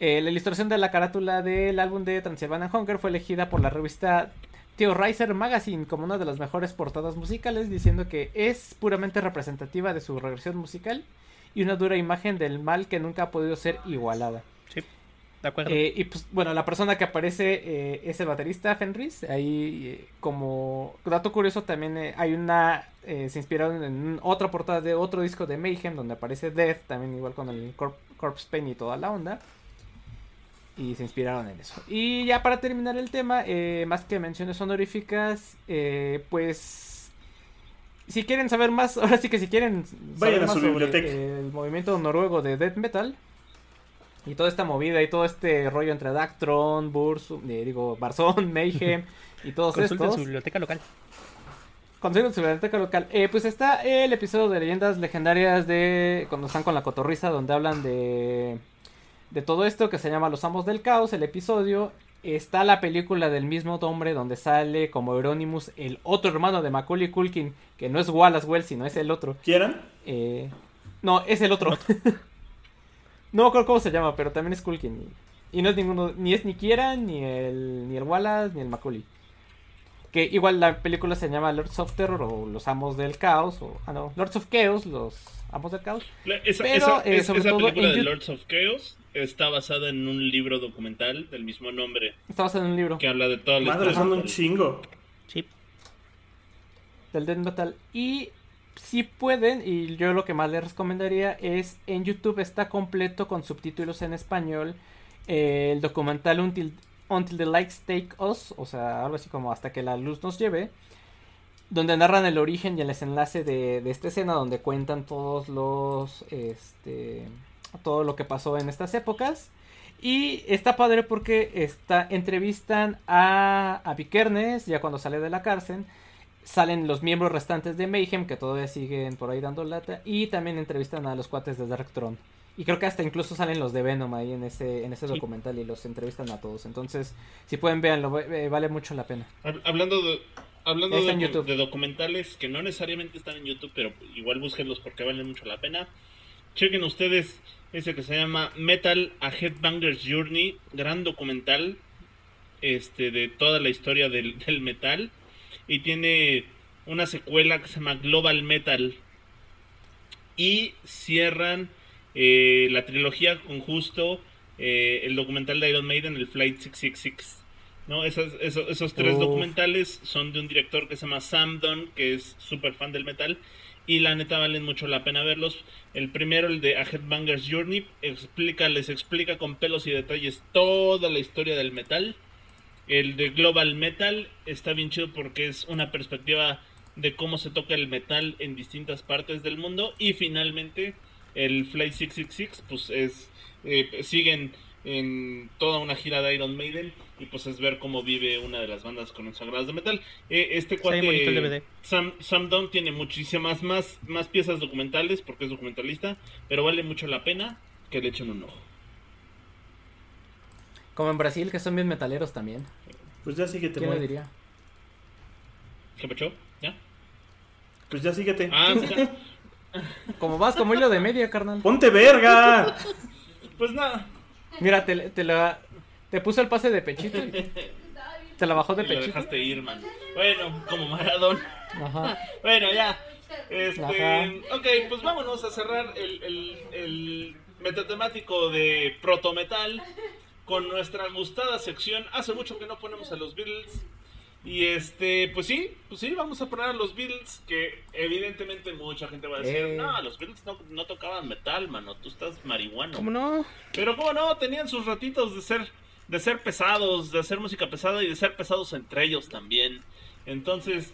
eh, la ilustración de la carátula del álbum de Transylvania Hunger fue elegida por la revista Theorizer Magazine como una de las mejores portadas musicales diciendo que es puramente representativa de su regresión musical y una dura imagen del mal que nunca ha podido ser igualada. Sí, de acuerdo. Eh, y pues bueno, la persona que aparece eh, es el baterista Fenris. Ahí eh, como dato curioso también eh, hay una... se inspiraron en otra portada de otro disco de Mayhem donde aparece Death, también igual con el Corp Corpse Paint y toda la onda. Y se inspiraron en eso. Y ya para terminar el tema, más que menciones honoríficas, pues si quieren saber más, ahora sí que si quieren Vayan a más su biblioteca. el movimiento noruego de death metal y toda esta movida y todo este rollo entre Dactron, Bursum, eh, digo, Barzón, Mayhem y todos Consulten estos. su biblioteca local. Consulten su biblioteca local. Eh, pues está el episodio de leyendas legendarias de cuando están con la cotorriza donde hablan de de todo esto que se llama Los Amos del Caos, el episodio está la película del mismo nombre donde sale como Euronymous el otro hermano de Macaulay Culkin, que no es Wallace Wells, sino es el otro. ¿Quieran? Eh, no, es el otro. no me acuerdo cómo se llama, pero también es Culkin. Y, y no es ninguno, ni es ni Kieran, ni el, ni el Wallace, ni el Macaulay. Que igual la película se llama Lords of Terror o Los Amos del Caos, o, ah no, Lords of Chaos, los Amos del Caos. La- Esa, Pero, esa- eh, sobre esa todo película de Lords of Chaos está basada en un libro documental del mismo nombre Está basado en un libro que habla de toda la Madre, son un chingo. Sí. del Death Metal. Y si pueden, y yo lo que más les recomendaría es en YouTube está completo con subtítulos en español eh, el documental Until, Until the Lights Take Us, o sea, algo así como hasta que la luz nos lleve, donde narran el origen y el desenlace de, de esta escena, donde cuentan todos los, este, todo lo que pasó en estas épocas. Y está padre porque está, entrevistan a, a Vikernes ya cuando sale de la cárcel. Salen los miembros restantes de Mayhem que todavía siguen por ahí dando lata. Y también entrevistan a los cuates de Darktron. Y creo que hasta incluso salen los de Venom ahí en ese, en ese Sí. documental y los entrevistan a todos. Entonces, si pueden verlo, eh, vale mucho la pena. Hab- Hablando de hablando de, en YouTube. de documentales que no necesariamente están en YouTube, pero igual búsquenlos porque valen mucho la pena. Chequen ustedes ese que se llama Metal a Headbanger's Journey, gran documental este de toda la historia del, del metal y tiene una secuela que se llama Global Metal y cierran eh, la trilogía con justo eh, el documental de Iron Maiden, el Flight 666. ¿no? Esas- esos, esos tres Uf. documentales son de un director que se llama Sam Dunn, que es súper fan del metal. Y la neta valen mucho la pena verlos. El primero, el de A Headbanger's Journey, explica, les explica con pelos y detalles toda la historia del metal. El de Global Metal está bien chido porque es una perspectiva de cómo se toca el metal en distintas partes del mundo. Y finalmente, el Fly 666, pues es. eh, siguen en toda una gira de Iron Maiden y pues es ver cómo vive una de las bandas consagradas de metal. Eh, este cuate Sam, Sam Dunn tiene muchísimas más, más piezas documentales porque es documentalista, pero vale mucho la pena que le echen un ojo. Como en Brasil, que son bien metaleros también. Pues ya síguete, ¿Quién lo diría? ¿Qué pecho? ¿Ya? Pues ya síguete. Ah, sí, ya. Como vas como hilo de media, carnal. ¡Ponte verga! pues nada. Mira, te, te, la, te puso el pase de pechito. y Te la bajó de Y lo pechito. dejaste ir, man. Bueno, como Maradona. Ajá. Bueno, ya. Este, Ajá. ok, pues vámonos a cerrar el, el, el metatemático de protometal con nuestra gustada sección. Hace mucho que no ponemos a los Beatles. Y este, pues sí, pues sí, vamos a poner a los Beatles, que evidentemente mucha gente va a decir, Eh. no, los Beatles no, no tocaban metal, mano, tú estás marihuano. ¿Cómo no? Pero cómo no, tenían sus ratitos de ser, de ser pesados, de hacer música pesada y de ser pesados entre ellos también. Entonces,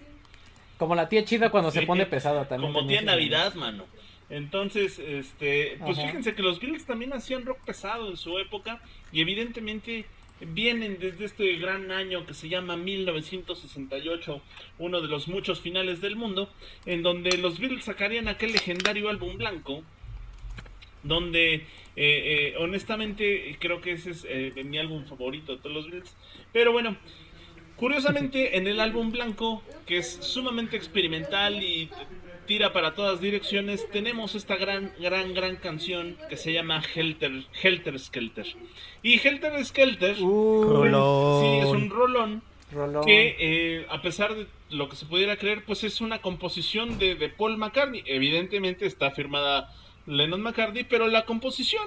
Como la tía chida cuando se pone pesada también. como tía Navidad, mano. Entonces, este, pues Ajá. fíjense que los Beatles también hacían rock pesado en su época y evidentemente vienen desde este gran año que se llama 1968, uno de los muchos finales del mundo, en donde los Beatles sacarían aquel legendario álbum blanco, donde eh, eh, honestamente creo que ese es eh, mi álbum favorito de todos los Beatles, pero bueno, Curiosamente, en el álbum blanco, que es sumamente experimental y tira para todas direcciones, tenemos esta gran, gran, gran canción que se llama Helter, Helter Skelter. Y Helter Skelter, Uh, Rolón. sí, es un rolón rolón. que eh, a pesar de lo que se pudiera creer, pues es una composición de, de Paul McCartney. Evidentemente está firmada Lennon McCartney, pero la composición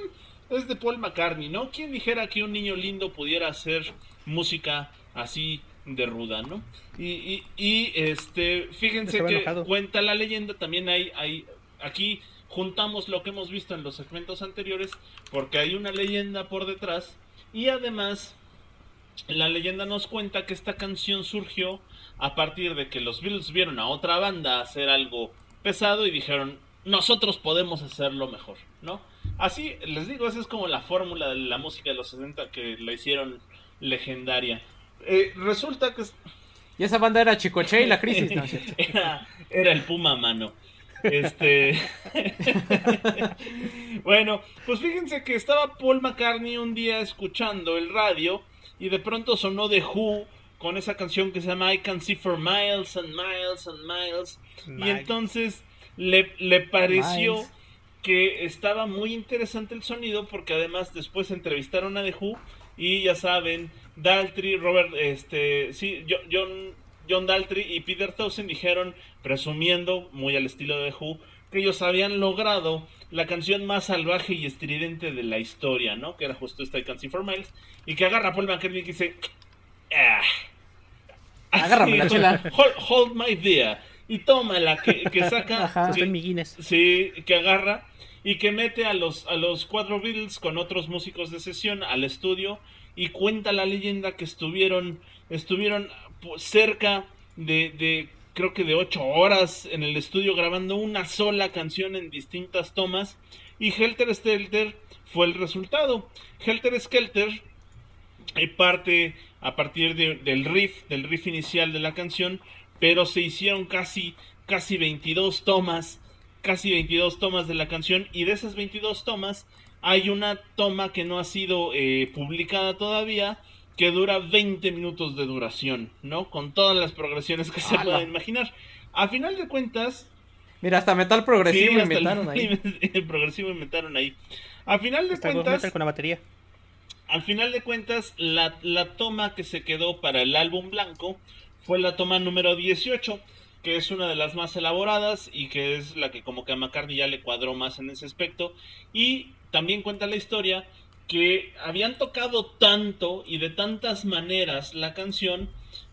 es de Paul McCartney, ¿no? ¿Quién dijera que un niño lindo pudiera hacer música así de ruda, ¿no? Y, y, y, este, fíjense Estaba que enojado. cuenta la leyenda, también hay, hay aquí juntamos lo que hemos visto en los segmentos anteriores, porque hay una leyenda por detrás, y además la leyenda nos cuenta que esta canción surgió a partir de que los Beatles vieron a otra banda hacer algo pesado y dijeron, nosotros podemos hacerlo mejor, ¿no? Así, les digo, esa es como la fórmula de la música de los 60 que la hicieron legendaria. Eh, resulta que Y esa banda era Chicoche y la crisis, ¿no? es cierto? era, era el Puma, mano. Este. bueno, pues fíjense que estaba Paul McCartney un día escuchando el radio y de pronto sonó The Who con esa canción que se llama I Can See for Miles and Miles and Miles. Y entonces le, le pareció Miles. que estaba muy interesante el sonido porque además después entrevistaron a The Who y ya saben, Daltrey, Robert, este, sí, Jo- John, John Daltrey y Peter Townsend dijeron, presumiendo, muy al estilo de Who, que ellos habían logrado la canción más salvaje y estridente de la historia, ¿no? Que era justo esta I Can See for Miles, y que agarra a Paul McCartney y dice, ah, Agárrame la chela. Hold, hold my beer. Y tómala, que, que saca. Ajá. Que- en mi Guinness. Sí, que agarra y que mete a los, a los cuatro Beatles con otros músicos de sesión al estudio y cuenta la leyenda que estuvieron, estuvieron pues, cerca de, de, creo que de ocho horas en el estudio grabando una sola canción en distintas tomas y Helter Skelter fue el resultado. Helter Skelter eh, parte a partir de- del riff, del riff inicial de la canción, pero se hicieron casi, casi 22 tomas, casi 22 tomas de la canción, y de esas 22 tomas hay una toma que no ha sido eh, publicada todavía, que dura 20 minutos de duración, ¿no? Con todas las progresiones que se ¡Hala! pueden imaginar. A final de cuentas, Mira, hasta metal progresivo sí, hasta el- inventaron ahí. el progresivo inventaron ahí. A final de Hasta cuentas, con la batería. al final de cuentas, la, la toma que se quedó para el álbum blanco fue la toma número 18, que es una de las más elaboradas y que es la que como que a McCartney ya le cuadró más en ese aspecto. Y también cuenta la historia que habían tocado tanto y de tantas maneras la canción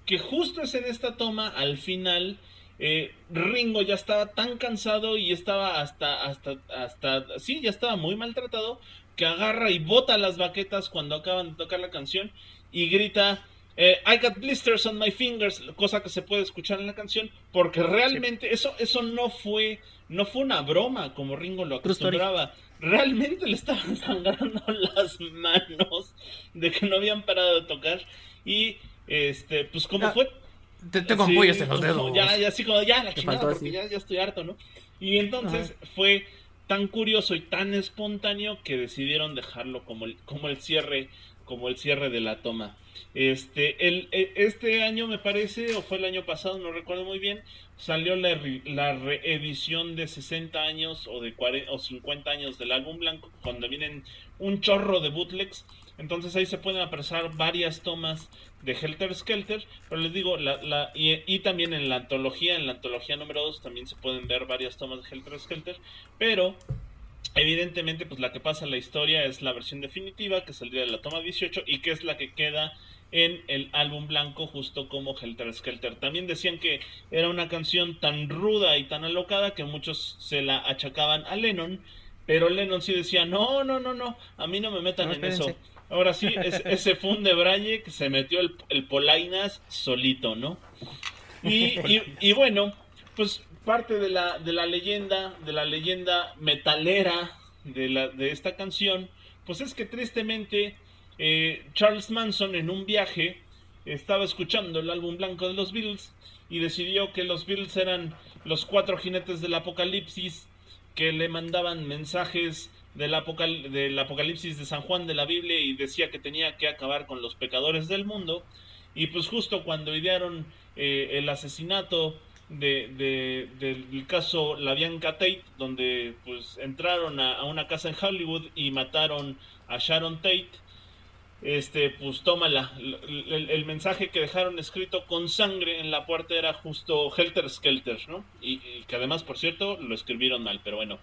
que justo es en esta toma al final eh, Ringo ya estaba tan cansado y estaba hasta hasta hasta sí ya estaba muy maltratado que agarra y bota las baquetas cuando acaban de tocar la canción y grita eh, I got blisters on my fingers, cosa que se puede escuchar en la canción, porque realmente eso, eso no fue, no fue una broma como Ringo lo acostumbraba. Realmente le estaban sangrando las manos de que no habían parado de tocar. Y este, pues como Ah, fue Te- Tengo Sí, ampollas en los dedos. Ya, ya así como, ya la Te chingada, porque así. ya, ya estoy harto, ¿no? Y entonces fue tan curioso y tan espontáneo que decidieron dejarlo como el, como el cierre, como el cierre de la toma. Este, el, e- este año me parece, o fue el año pasado, no recuerdo muy bien, salió la, la reedición de 60 años o de 40, o 50 años del álbum blanco, cuando vienen un chorro de bootlegs. Entonces ahí se pueden apreciar varias tomas de Helter Skelter, pero les digo, la, la, y, y también en la antología, en la antología número 2 también se pueden ver varias tomas de Helter Skelter, pero evidentemente pues la que pasa en la historia es la versión definitiva que saldría de la toma 18 y que es la que queda en el álbum blanco justo como Helter Skelter. También decían que era una canción tan ruda y tan alocada que muchos se la achacaban a Lennon, pero Lennon sí decía, no, no, no, no, a mí no me metan No, en eso. Ahora sí, es- ese fue un debraye que se metió el, el Polainas solito, ¿no? Y, y- y bueno, pues parte de la, de la leyenda, de la leyenda metalera de, la, de esta canción, pues es que tristemente eh, Charles Manson en un viaje estaba escuchando el álbum blanco de los Beatles y decidió que los Beatles eran los cuatro jinetes del apocalipsis que le mandaban mensajes del, apocal- del apocalipsis de San Juan de la Biblia y decía que tenía que acabar con los pecadores del mundo. Y pues justo cuando idearon eh, el asesinato de, de- del caso La Bianca Tate, donde pues entraron a, una casa en Hollywood y mataron a Sharon Tate, este, pues tómala. El mensaje que dejaron escrito con sangre en la puerta era justo Helter Skelter, ¿no? Y, y que además, por cierto, lo escribieron mal, pero bueno,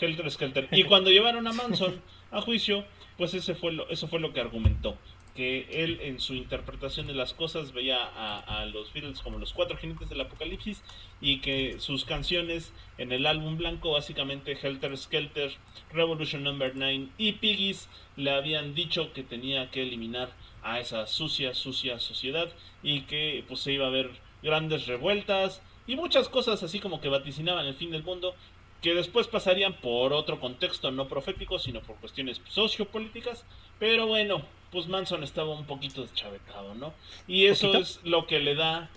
Helter Skelter. Y cuando llevaron a Manson a juicio, pues ese fue lo, eso fue lo que argumentó. Que él en su interpretación de las cosas veía a, los Beatles como los cuatro jinetes del apocalipsis y que sus canciones en el álbum blanco, básicamente Helter Skelter, Revolution Number 9 y Piggies, le habían dicho que tenía que eliminar a esa sucia, sucia sociedad y que pues se iba a ver grandes revueltas y muchas cosas así como que vaticinaban el fin del mundo que después pasarían por otro contexto no profético, sino por cuestiones sociopolíticas, pero bueno, pues Manson estaba un poquito deschavetado, ¿no? Y eso ¿Poquito? es lo que le da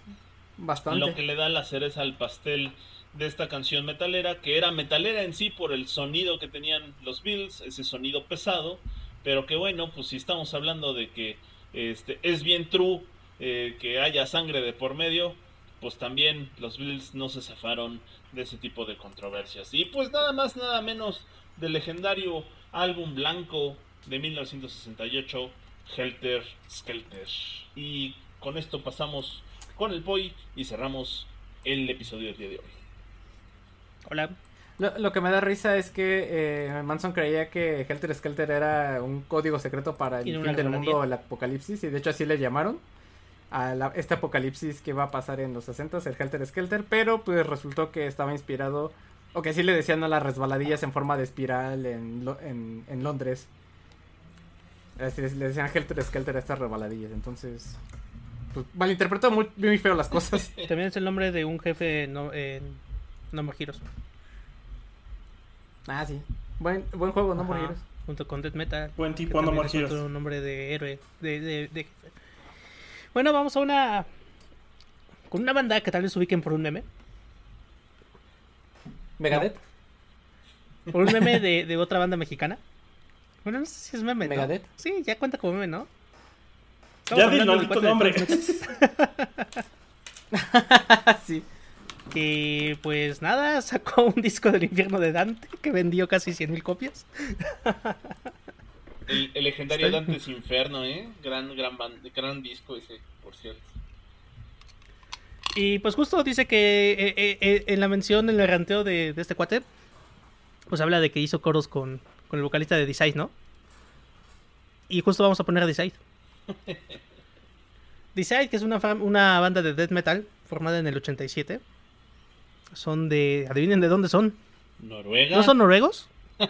Bastante. lo que le da la cereza al pastel de esta canción metalera, que era metalera en sí por el sonido que tenían los Bills, ese sonido pesado, pero que bueno, pues si estamos hablando de que este es bien true eh, que haya sangre de por medio, pues también los Bills no se zafaron de ese tipo de controversias. Y pues nada más, nada menos del legendario álbum blanco de 1968, Helter Skelter. Y con esto pasamos con el Poi y cerramos el episodio del día de hoy. Hola. Lo, lo que me da risa es que eh, Manson creía que Helter Skelter era un código secreto para el fin del mundo, el apocalipsis, y de hecho así le llamaron a la- este apocalipsis que va a pasar en los 60 el Helter Skelter, pero pues resultó que estaba inspirado, o que sí le decían a las resbaladillas en forma de espiral en, Lo- en, en Londres. Así le le decían Helter Skelter a estas resbaladillas, entonces pues, malinterpretó muy, muy feo las cosas. También es el nombre de un jefe no, en No More Heroes. ah, sí. Buen, buen juego, no Ajá, moriros. Junto con Death Metal. Buen tipo, no es heroes. otro nombre de héroe. De, de- de jefe. Bueno, vamos a una. Con una banda que tal vez ubiquen por un meme. Megadeth. Por un meme de, de otra banda mexicana. Bueno, no sé si es meme. ¿no? ¿Megadeth? Sí, ya cuenta como meme, ¿no? Ya Estamos di de nombre. Sí. Que pues nada, sacó un disco del infierno de Dante que vendió casi 100.000 copias. El, el legendario Está- Dante's Inferno, ¿eh? Gran, gran, gran disco ese, por cierto. Y pues justo dice que eh, eh, eh, en la mención, en el ranteo de, de este cuate, pues habla de que hizo coros con, con el vocalista de Decide, ¿no? Y justo vamos a poner a Decide. Decide, que es una, una banda de death metal formada en el 87. Son de... Adivinen de dónde son. Noruega, ¿No son noruegos?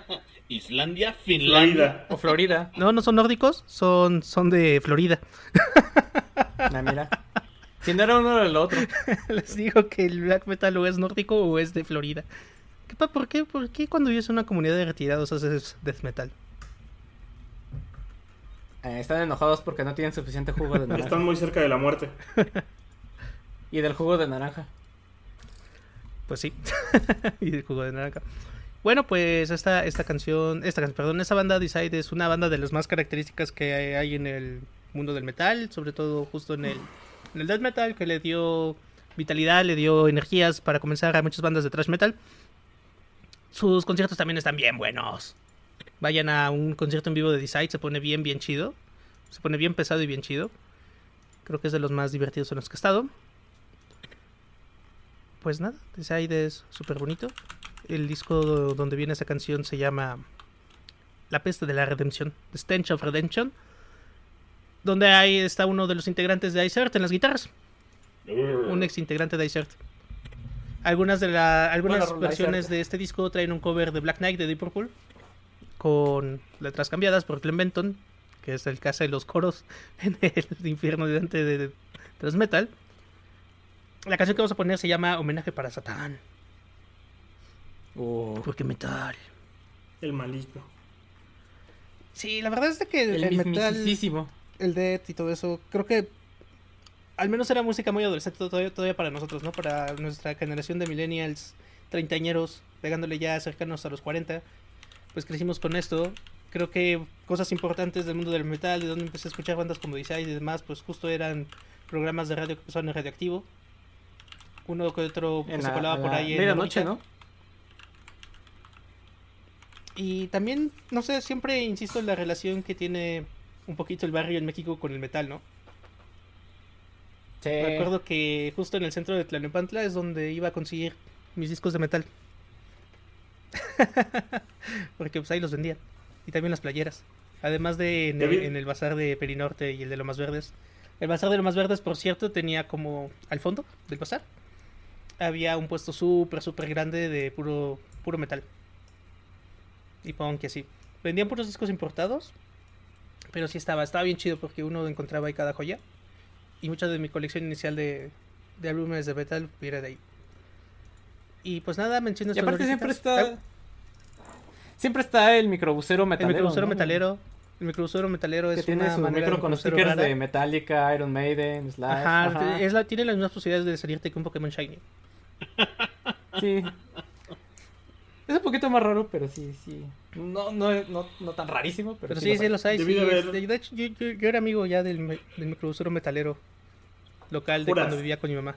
Islandia, Finlandia. Florida. O Florida. No, no son nórdicos. Son, son de Florida. Ah, mira. Si no era uno era el otro. Les digo que el black metal o es nórdico o es de Florida. ¿Qué, pa- por, qué, ¿Por qué cuando vives en una comunidad de retirados haces death metal? Eh, están enojados porque no tienen suficiente jugo de naranja. Están muy cerca de la muerte. Y del jugo de naranja. Pues sí. y el jugo de naranja. Bueno, pues esta, esta canción, esta canción, perdón, esta banda Decide es una banda de las más características que hay, hay en el mundo del metal, sobre todo justo en el, en el death metal, que le dio vitalidad, le dio energías para comenzar a muchas bandas de thrash metal. Sus conciertos también están bien buenos. Vayan a un concierto en vivo de Decide, se pone bien, bien chido. Se pone bien pesado y bien chido. Creo que es de los más divertidos en los que he estado. Pues nada, Decide es súper bonito. El disco donde viene esa canción se llama La peste de la redención, The Stench of Redemption. Donde ahí está uno de los integrantes de Icert en las guitarras. Un ex integrante de Icert. Algunas de la, algunas versiones de este disco traen un cover de Black Knight de Deep Purple. Con letras cambiadas por Clem Benton, que es el que hace los coros en el infierno de Dante de Thrash Metal. La canción que vamos a poner se llama Homenaje para Satán. Uh, Porque metal. El maligno. Sí, la verdad es de que el, el metal, el death y todo eso, creo que al menos era música muy adolescente todavía, todavía para nosotros, ¿no? Para nuestra generación de millennials, treintañeros, pegándole ya cercanos a los 40, pues crecimos con esto. Creo que cosas importantes del mundo del metal, de donde empecé a escuchar bandas como Decide y demás, pues justo eran programas de radio que empezaron en radioactivo. Uno que otro se la, colaba por la ahí en medianoche, Mónica. ¿no? Y también, no sé, siempre insisto en la relación que tiene un poquito el barrio en México con el metal, ¿no? Sí. Recuerdo que justo en el centro de Tlalnepantla es donde iba a conseguir mis discos de metal. Porque pues ahí los vendían. Y también las playeras. Además de en el bazar de Perinorte y el de Lomas Verdes. El bazar de Lomas Verdes, por cierto, tenía como al fondo del bazar. Había un puesto súper, súper grande de puro, puro metal. Y punk y así. Vendían puros discos importados. Pero sí estaba, estaba bien chido porque uno encontraba ahí cada joya. Y mucha de mi colección inicial de, de álbumes de metal viene de ahí. Y pues nada, menciones Y aparte siempre está... Siempre está el microbusero El metalero. microbusero ¿no? metalero. El microbusero metalero Que es tiene una su manera micro con stickers rara. de Metallica, Iron Maiden, Slash. Ajá, ajá. Es la, tiene las mismas posibilidades de salirte que un Pokémon Shiny. Sí. Es un poquito más raro, pero sí, sí. No, no, no, no tan rarísimo, pero, Pero sí, sí, sí los hay. Sí, de haber- de hecho, yo, yo- yo era amigo ya del, del microbusero metalero local de ¿Juras? cuando vivía con mi mamá.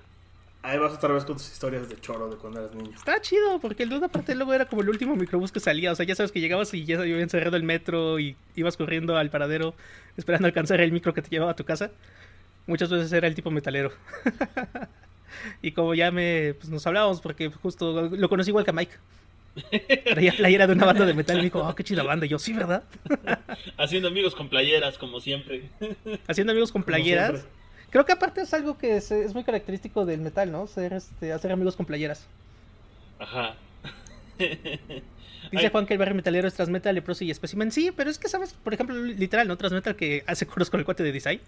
Ahí vas otra vez con tus historias de choro de cuando eras niño. Estaba chido, porque el de una parte luego era como el último microbús que salía. O sea, ya sabes que llegabas y ya había encerrado el metro y ibas corriendo al paradero esperando alcanzar el micro que te llevaba a tu casa. Muchas veces era el tipo metalero. y como ya me pues, nos hablábamos, porque justo lo conocí igual que a Mike. Traía playera de una banda de metal y me dijo, oh, qué chida banda. Y yo, sí, ¿verdad? Haciendo amigos con playeras, como siempre. Haciendo amigos con playeras. Creo que aparte es algo que es, es muy característico del metal, ¿no? Ser, este, hacer amigos con playeras. Ajá. Dice Ay. Juan que el barrio metalero es Transmetal, Leproso y Specimen. Sí, pero es que, ¿sabes? Por ejemplo, literal, ¿no? Transmetal que hace coros con el cuate de Design.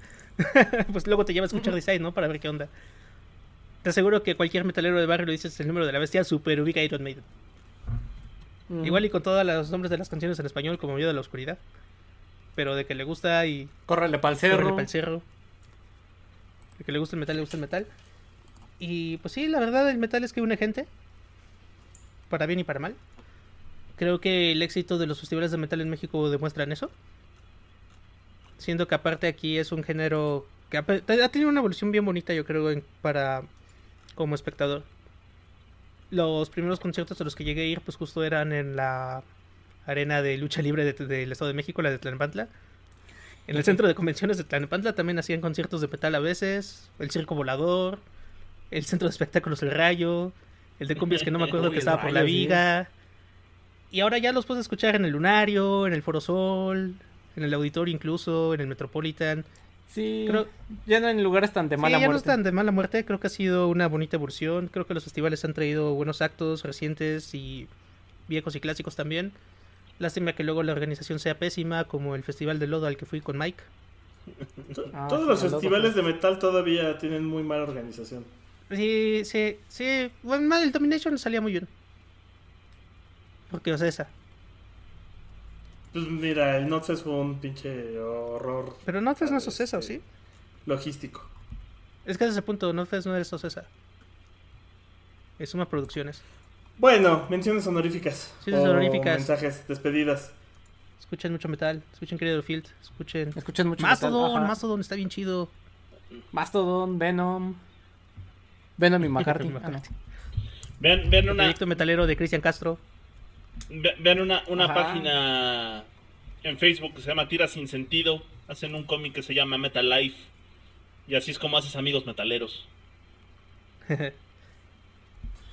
pues luego te lleva a escuchar Design, ¿no? Para ver qué onda. Te aseguro que cualquier metalero de barrio le dices el número de la bestia, super ubica Iron Maiden. Igual y con todos los nombres de las canciones en español, como Miedo a la Oscuridad. Pero de que le gusta y Córrele pa'l Córrele cerro. pa'l cerro. De que le gusta el metal, le gusta el metal. Y pues sí, la verdad, el metal es que une gente. Para bien y para mal. Creo que el éxito de los festivales de metal en México demuestran eso. Siendo que aparte aquí es un género que ha, ha tenido una evolución bien bonita, yo creo, en- para como espectador. Los primeros conciertos a los que llegué a ir, pues justo eran en la arena de lucha libre de- del Estado de México, la de Tlalnepantla. En el centro de convenciones de Tlalnepantla también hacían conciertos de metal a veces, el circo volador, el centro de espectáculos El Rayo, el de cumbias que no me acuerdo que estaba por la viga. Y ahora ya los puedes escuchar en el Lunario, en el Foro Sol, en el Auditorio incluso, en el Metropolitan. Sí, Creo- ya no en lugares tan de Sí, mala ya no muerte. están de mala muerte, creo que ha sido una bonita evolución. Creo que los festivales han traído buenos actos recientes y viejos y clásicos también. Lástima que luego la organización sea pésima, como el Festival de Lodo al que fui con Mike. Ah, Todos los festivales de metal todavía tienen muy mala organización. Sí, sí, sí. Bueno, mal, el Domination salía muy bien. Porque Ocesa. Pues mira, el Notfest fue un pinche horror Pero Notfest no es Este, Ocesa, ¿o sí? logístico. Es que ese es el punto, Notfest no es Ocesa. Es Suma Producciones. Bueno, menciones honoríficas. Menciones honoríficas. Mensajes, despedidas. Escuchen mucho metal, escuchen Creator Field, escuchen... Escuchen mucho Mastodon, metal, ajá. Mastodon está bien chido. Mastodon, Venom. Venom y McCarthy. Ah, no. Vean, vean El una, proyecto metalero de Cristian Castro. Ve- vean una, una Ajá. página en Facebook que se llama Tira Sin Sentido. Hacen un cómic que se llama Metal Life. Y así es como haces amigos metaleros.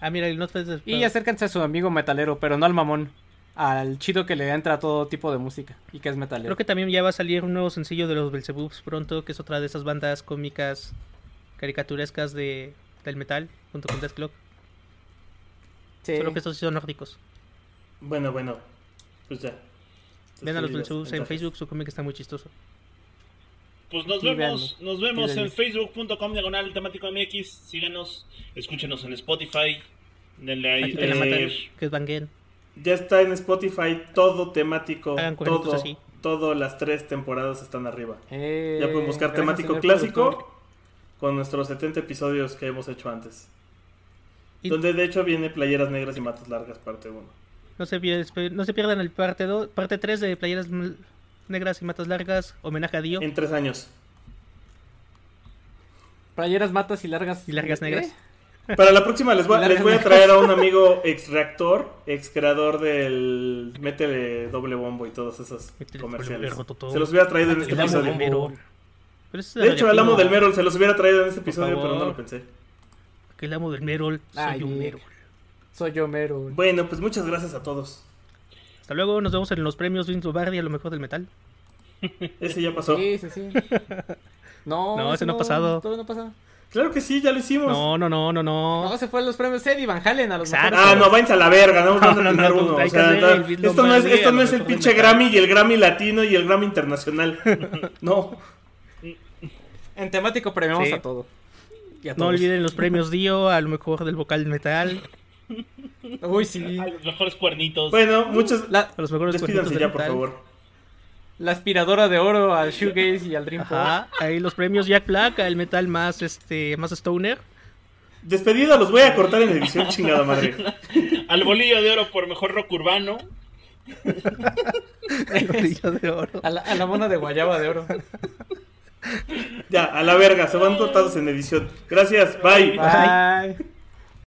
ah, mira, el Notfest... es- Y acérquense a su amigo metalero, pero no al mamón. Al chido que le entra a todo tipo de música y que es metalero. Creo que también ya va a salir un nuevo sencillo de los Belzebubs pronto, que es otra de esas bandas cómicas caricaturescas de, del metal, junto con Death Clock. Sí. Solo que estos sí son nórdicos. Bueno, bueno. Pues ya. Ven a los Belzebubs en. Facebook, su cómic está muy chistoso. Pues nos Sí, vemos, nos vemos en facebook.com diagonal temático MX. Síganos, escúchenos en Spotify. Denle ahí. Aquí te la eh, matan, que es Bangen. Ya está en Spotify todo temático. Hagan Todo. así. Todas las tres temporadas están arriba. Eh, Ya pueden buscar temático clásico productor. con nuestros 70 episodios que hemos hecho antes. Y- Donde de hecho viene Playeras Negras y Matas Largas, parte 1. No se, no se pierdan el parte 2, parte 3 de Playeras Negras y Matas Largas, homenaje a Dio. En tres años. Playeras matas y largas. Y largas ¿eh? negras. Para la próxima les voy, Largas les voy a traer a un amigo ex reactor, ex creador del Métele doble bombo y todos esos Métele comerciales. rototón. Se los hubiera traído en este El amo episodio. De hecho, al amo del Merol se los hubiera traído en este episodio, pero no lo pensé. Que el amo del Merol. Soy Ay, un. Merol. Soy yo mero. Bueno, pues muchas gracias a todos. Hasta luego, nos vemos en los premios Vince Lombardi a lo mejor del metal. Ese ya pasó. Sí, sí, sí. No, No, ese no ha pasado. Todavía no pasa. Claro que sí, ya lo hicimos. No, no, no, no, no. No, se fue a los premios Eddie Van Halen a los Exacto. Ah, no, váyanse a la verga, no, No, a no, no, uno. o sea, esto no es, esto no es el pinche Grammy y el Grammy latino y el Grammy internacional. No. En temático premiamos Sí. a todo. Y a No olviden los premios Dio, a lo mejor del vocal metal, Uy, sí. Ay, los mejores cuernitos. Bueno, muchos. La, a los mejores Despídanse cuernitos ya, por favor. la aspiradora de oro al shoegaze y al dream. Ajá, ahí los premios Jack Black, el metal más este más stoner. Despedida los voy a cortar en edición, chingada madre. Al bolillo de oro por mejor rock urbano. El brillo de oro. A la, a la mona de guayaba de oro. Ya, a la verga, se van cortados en edición. Gracias, bye. Bye.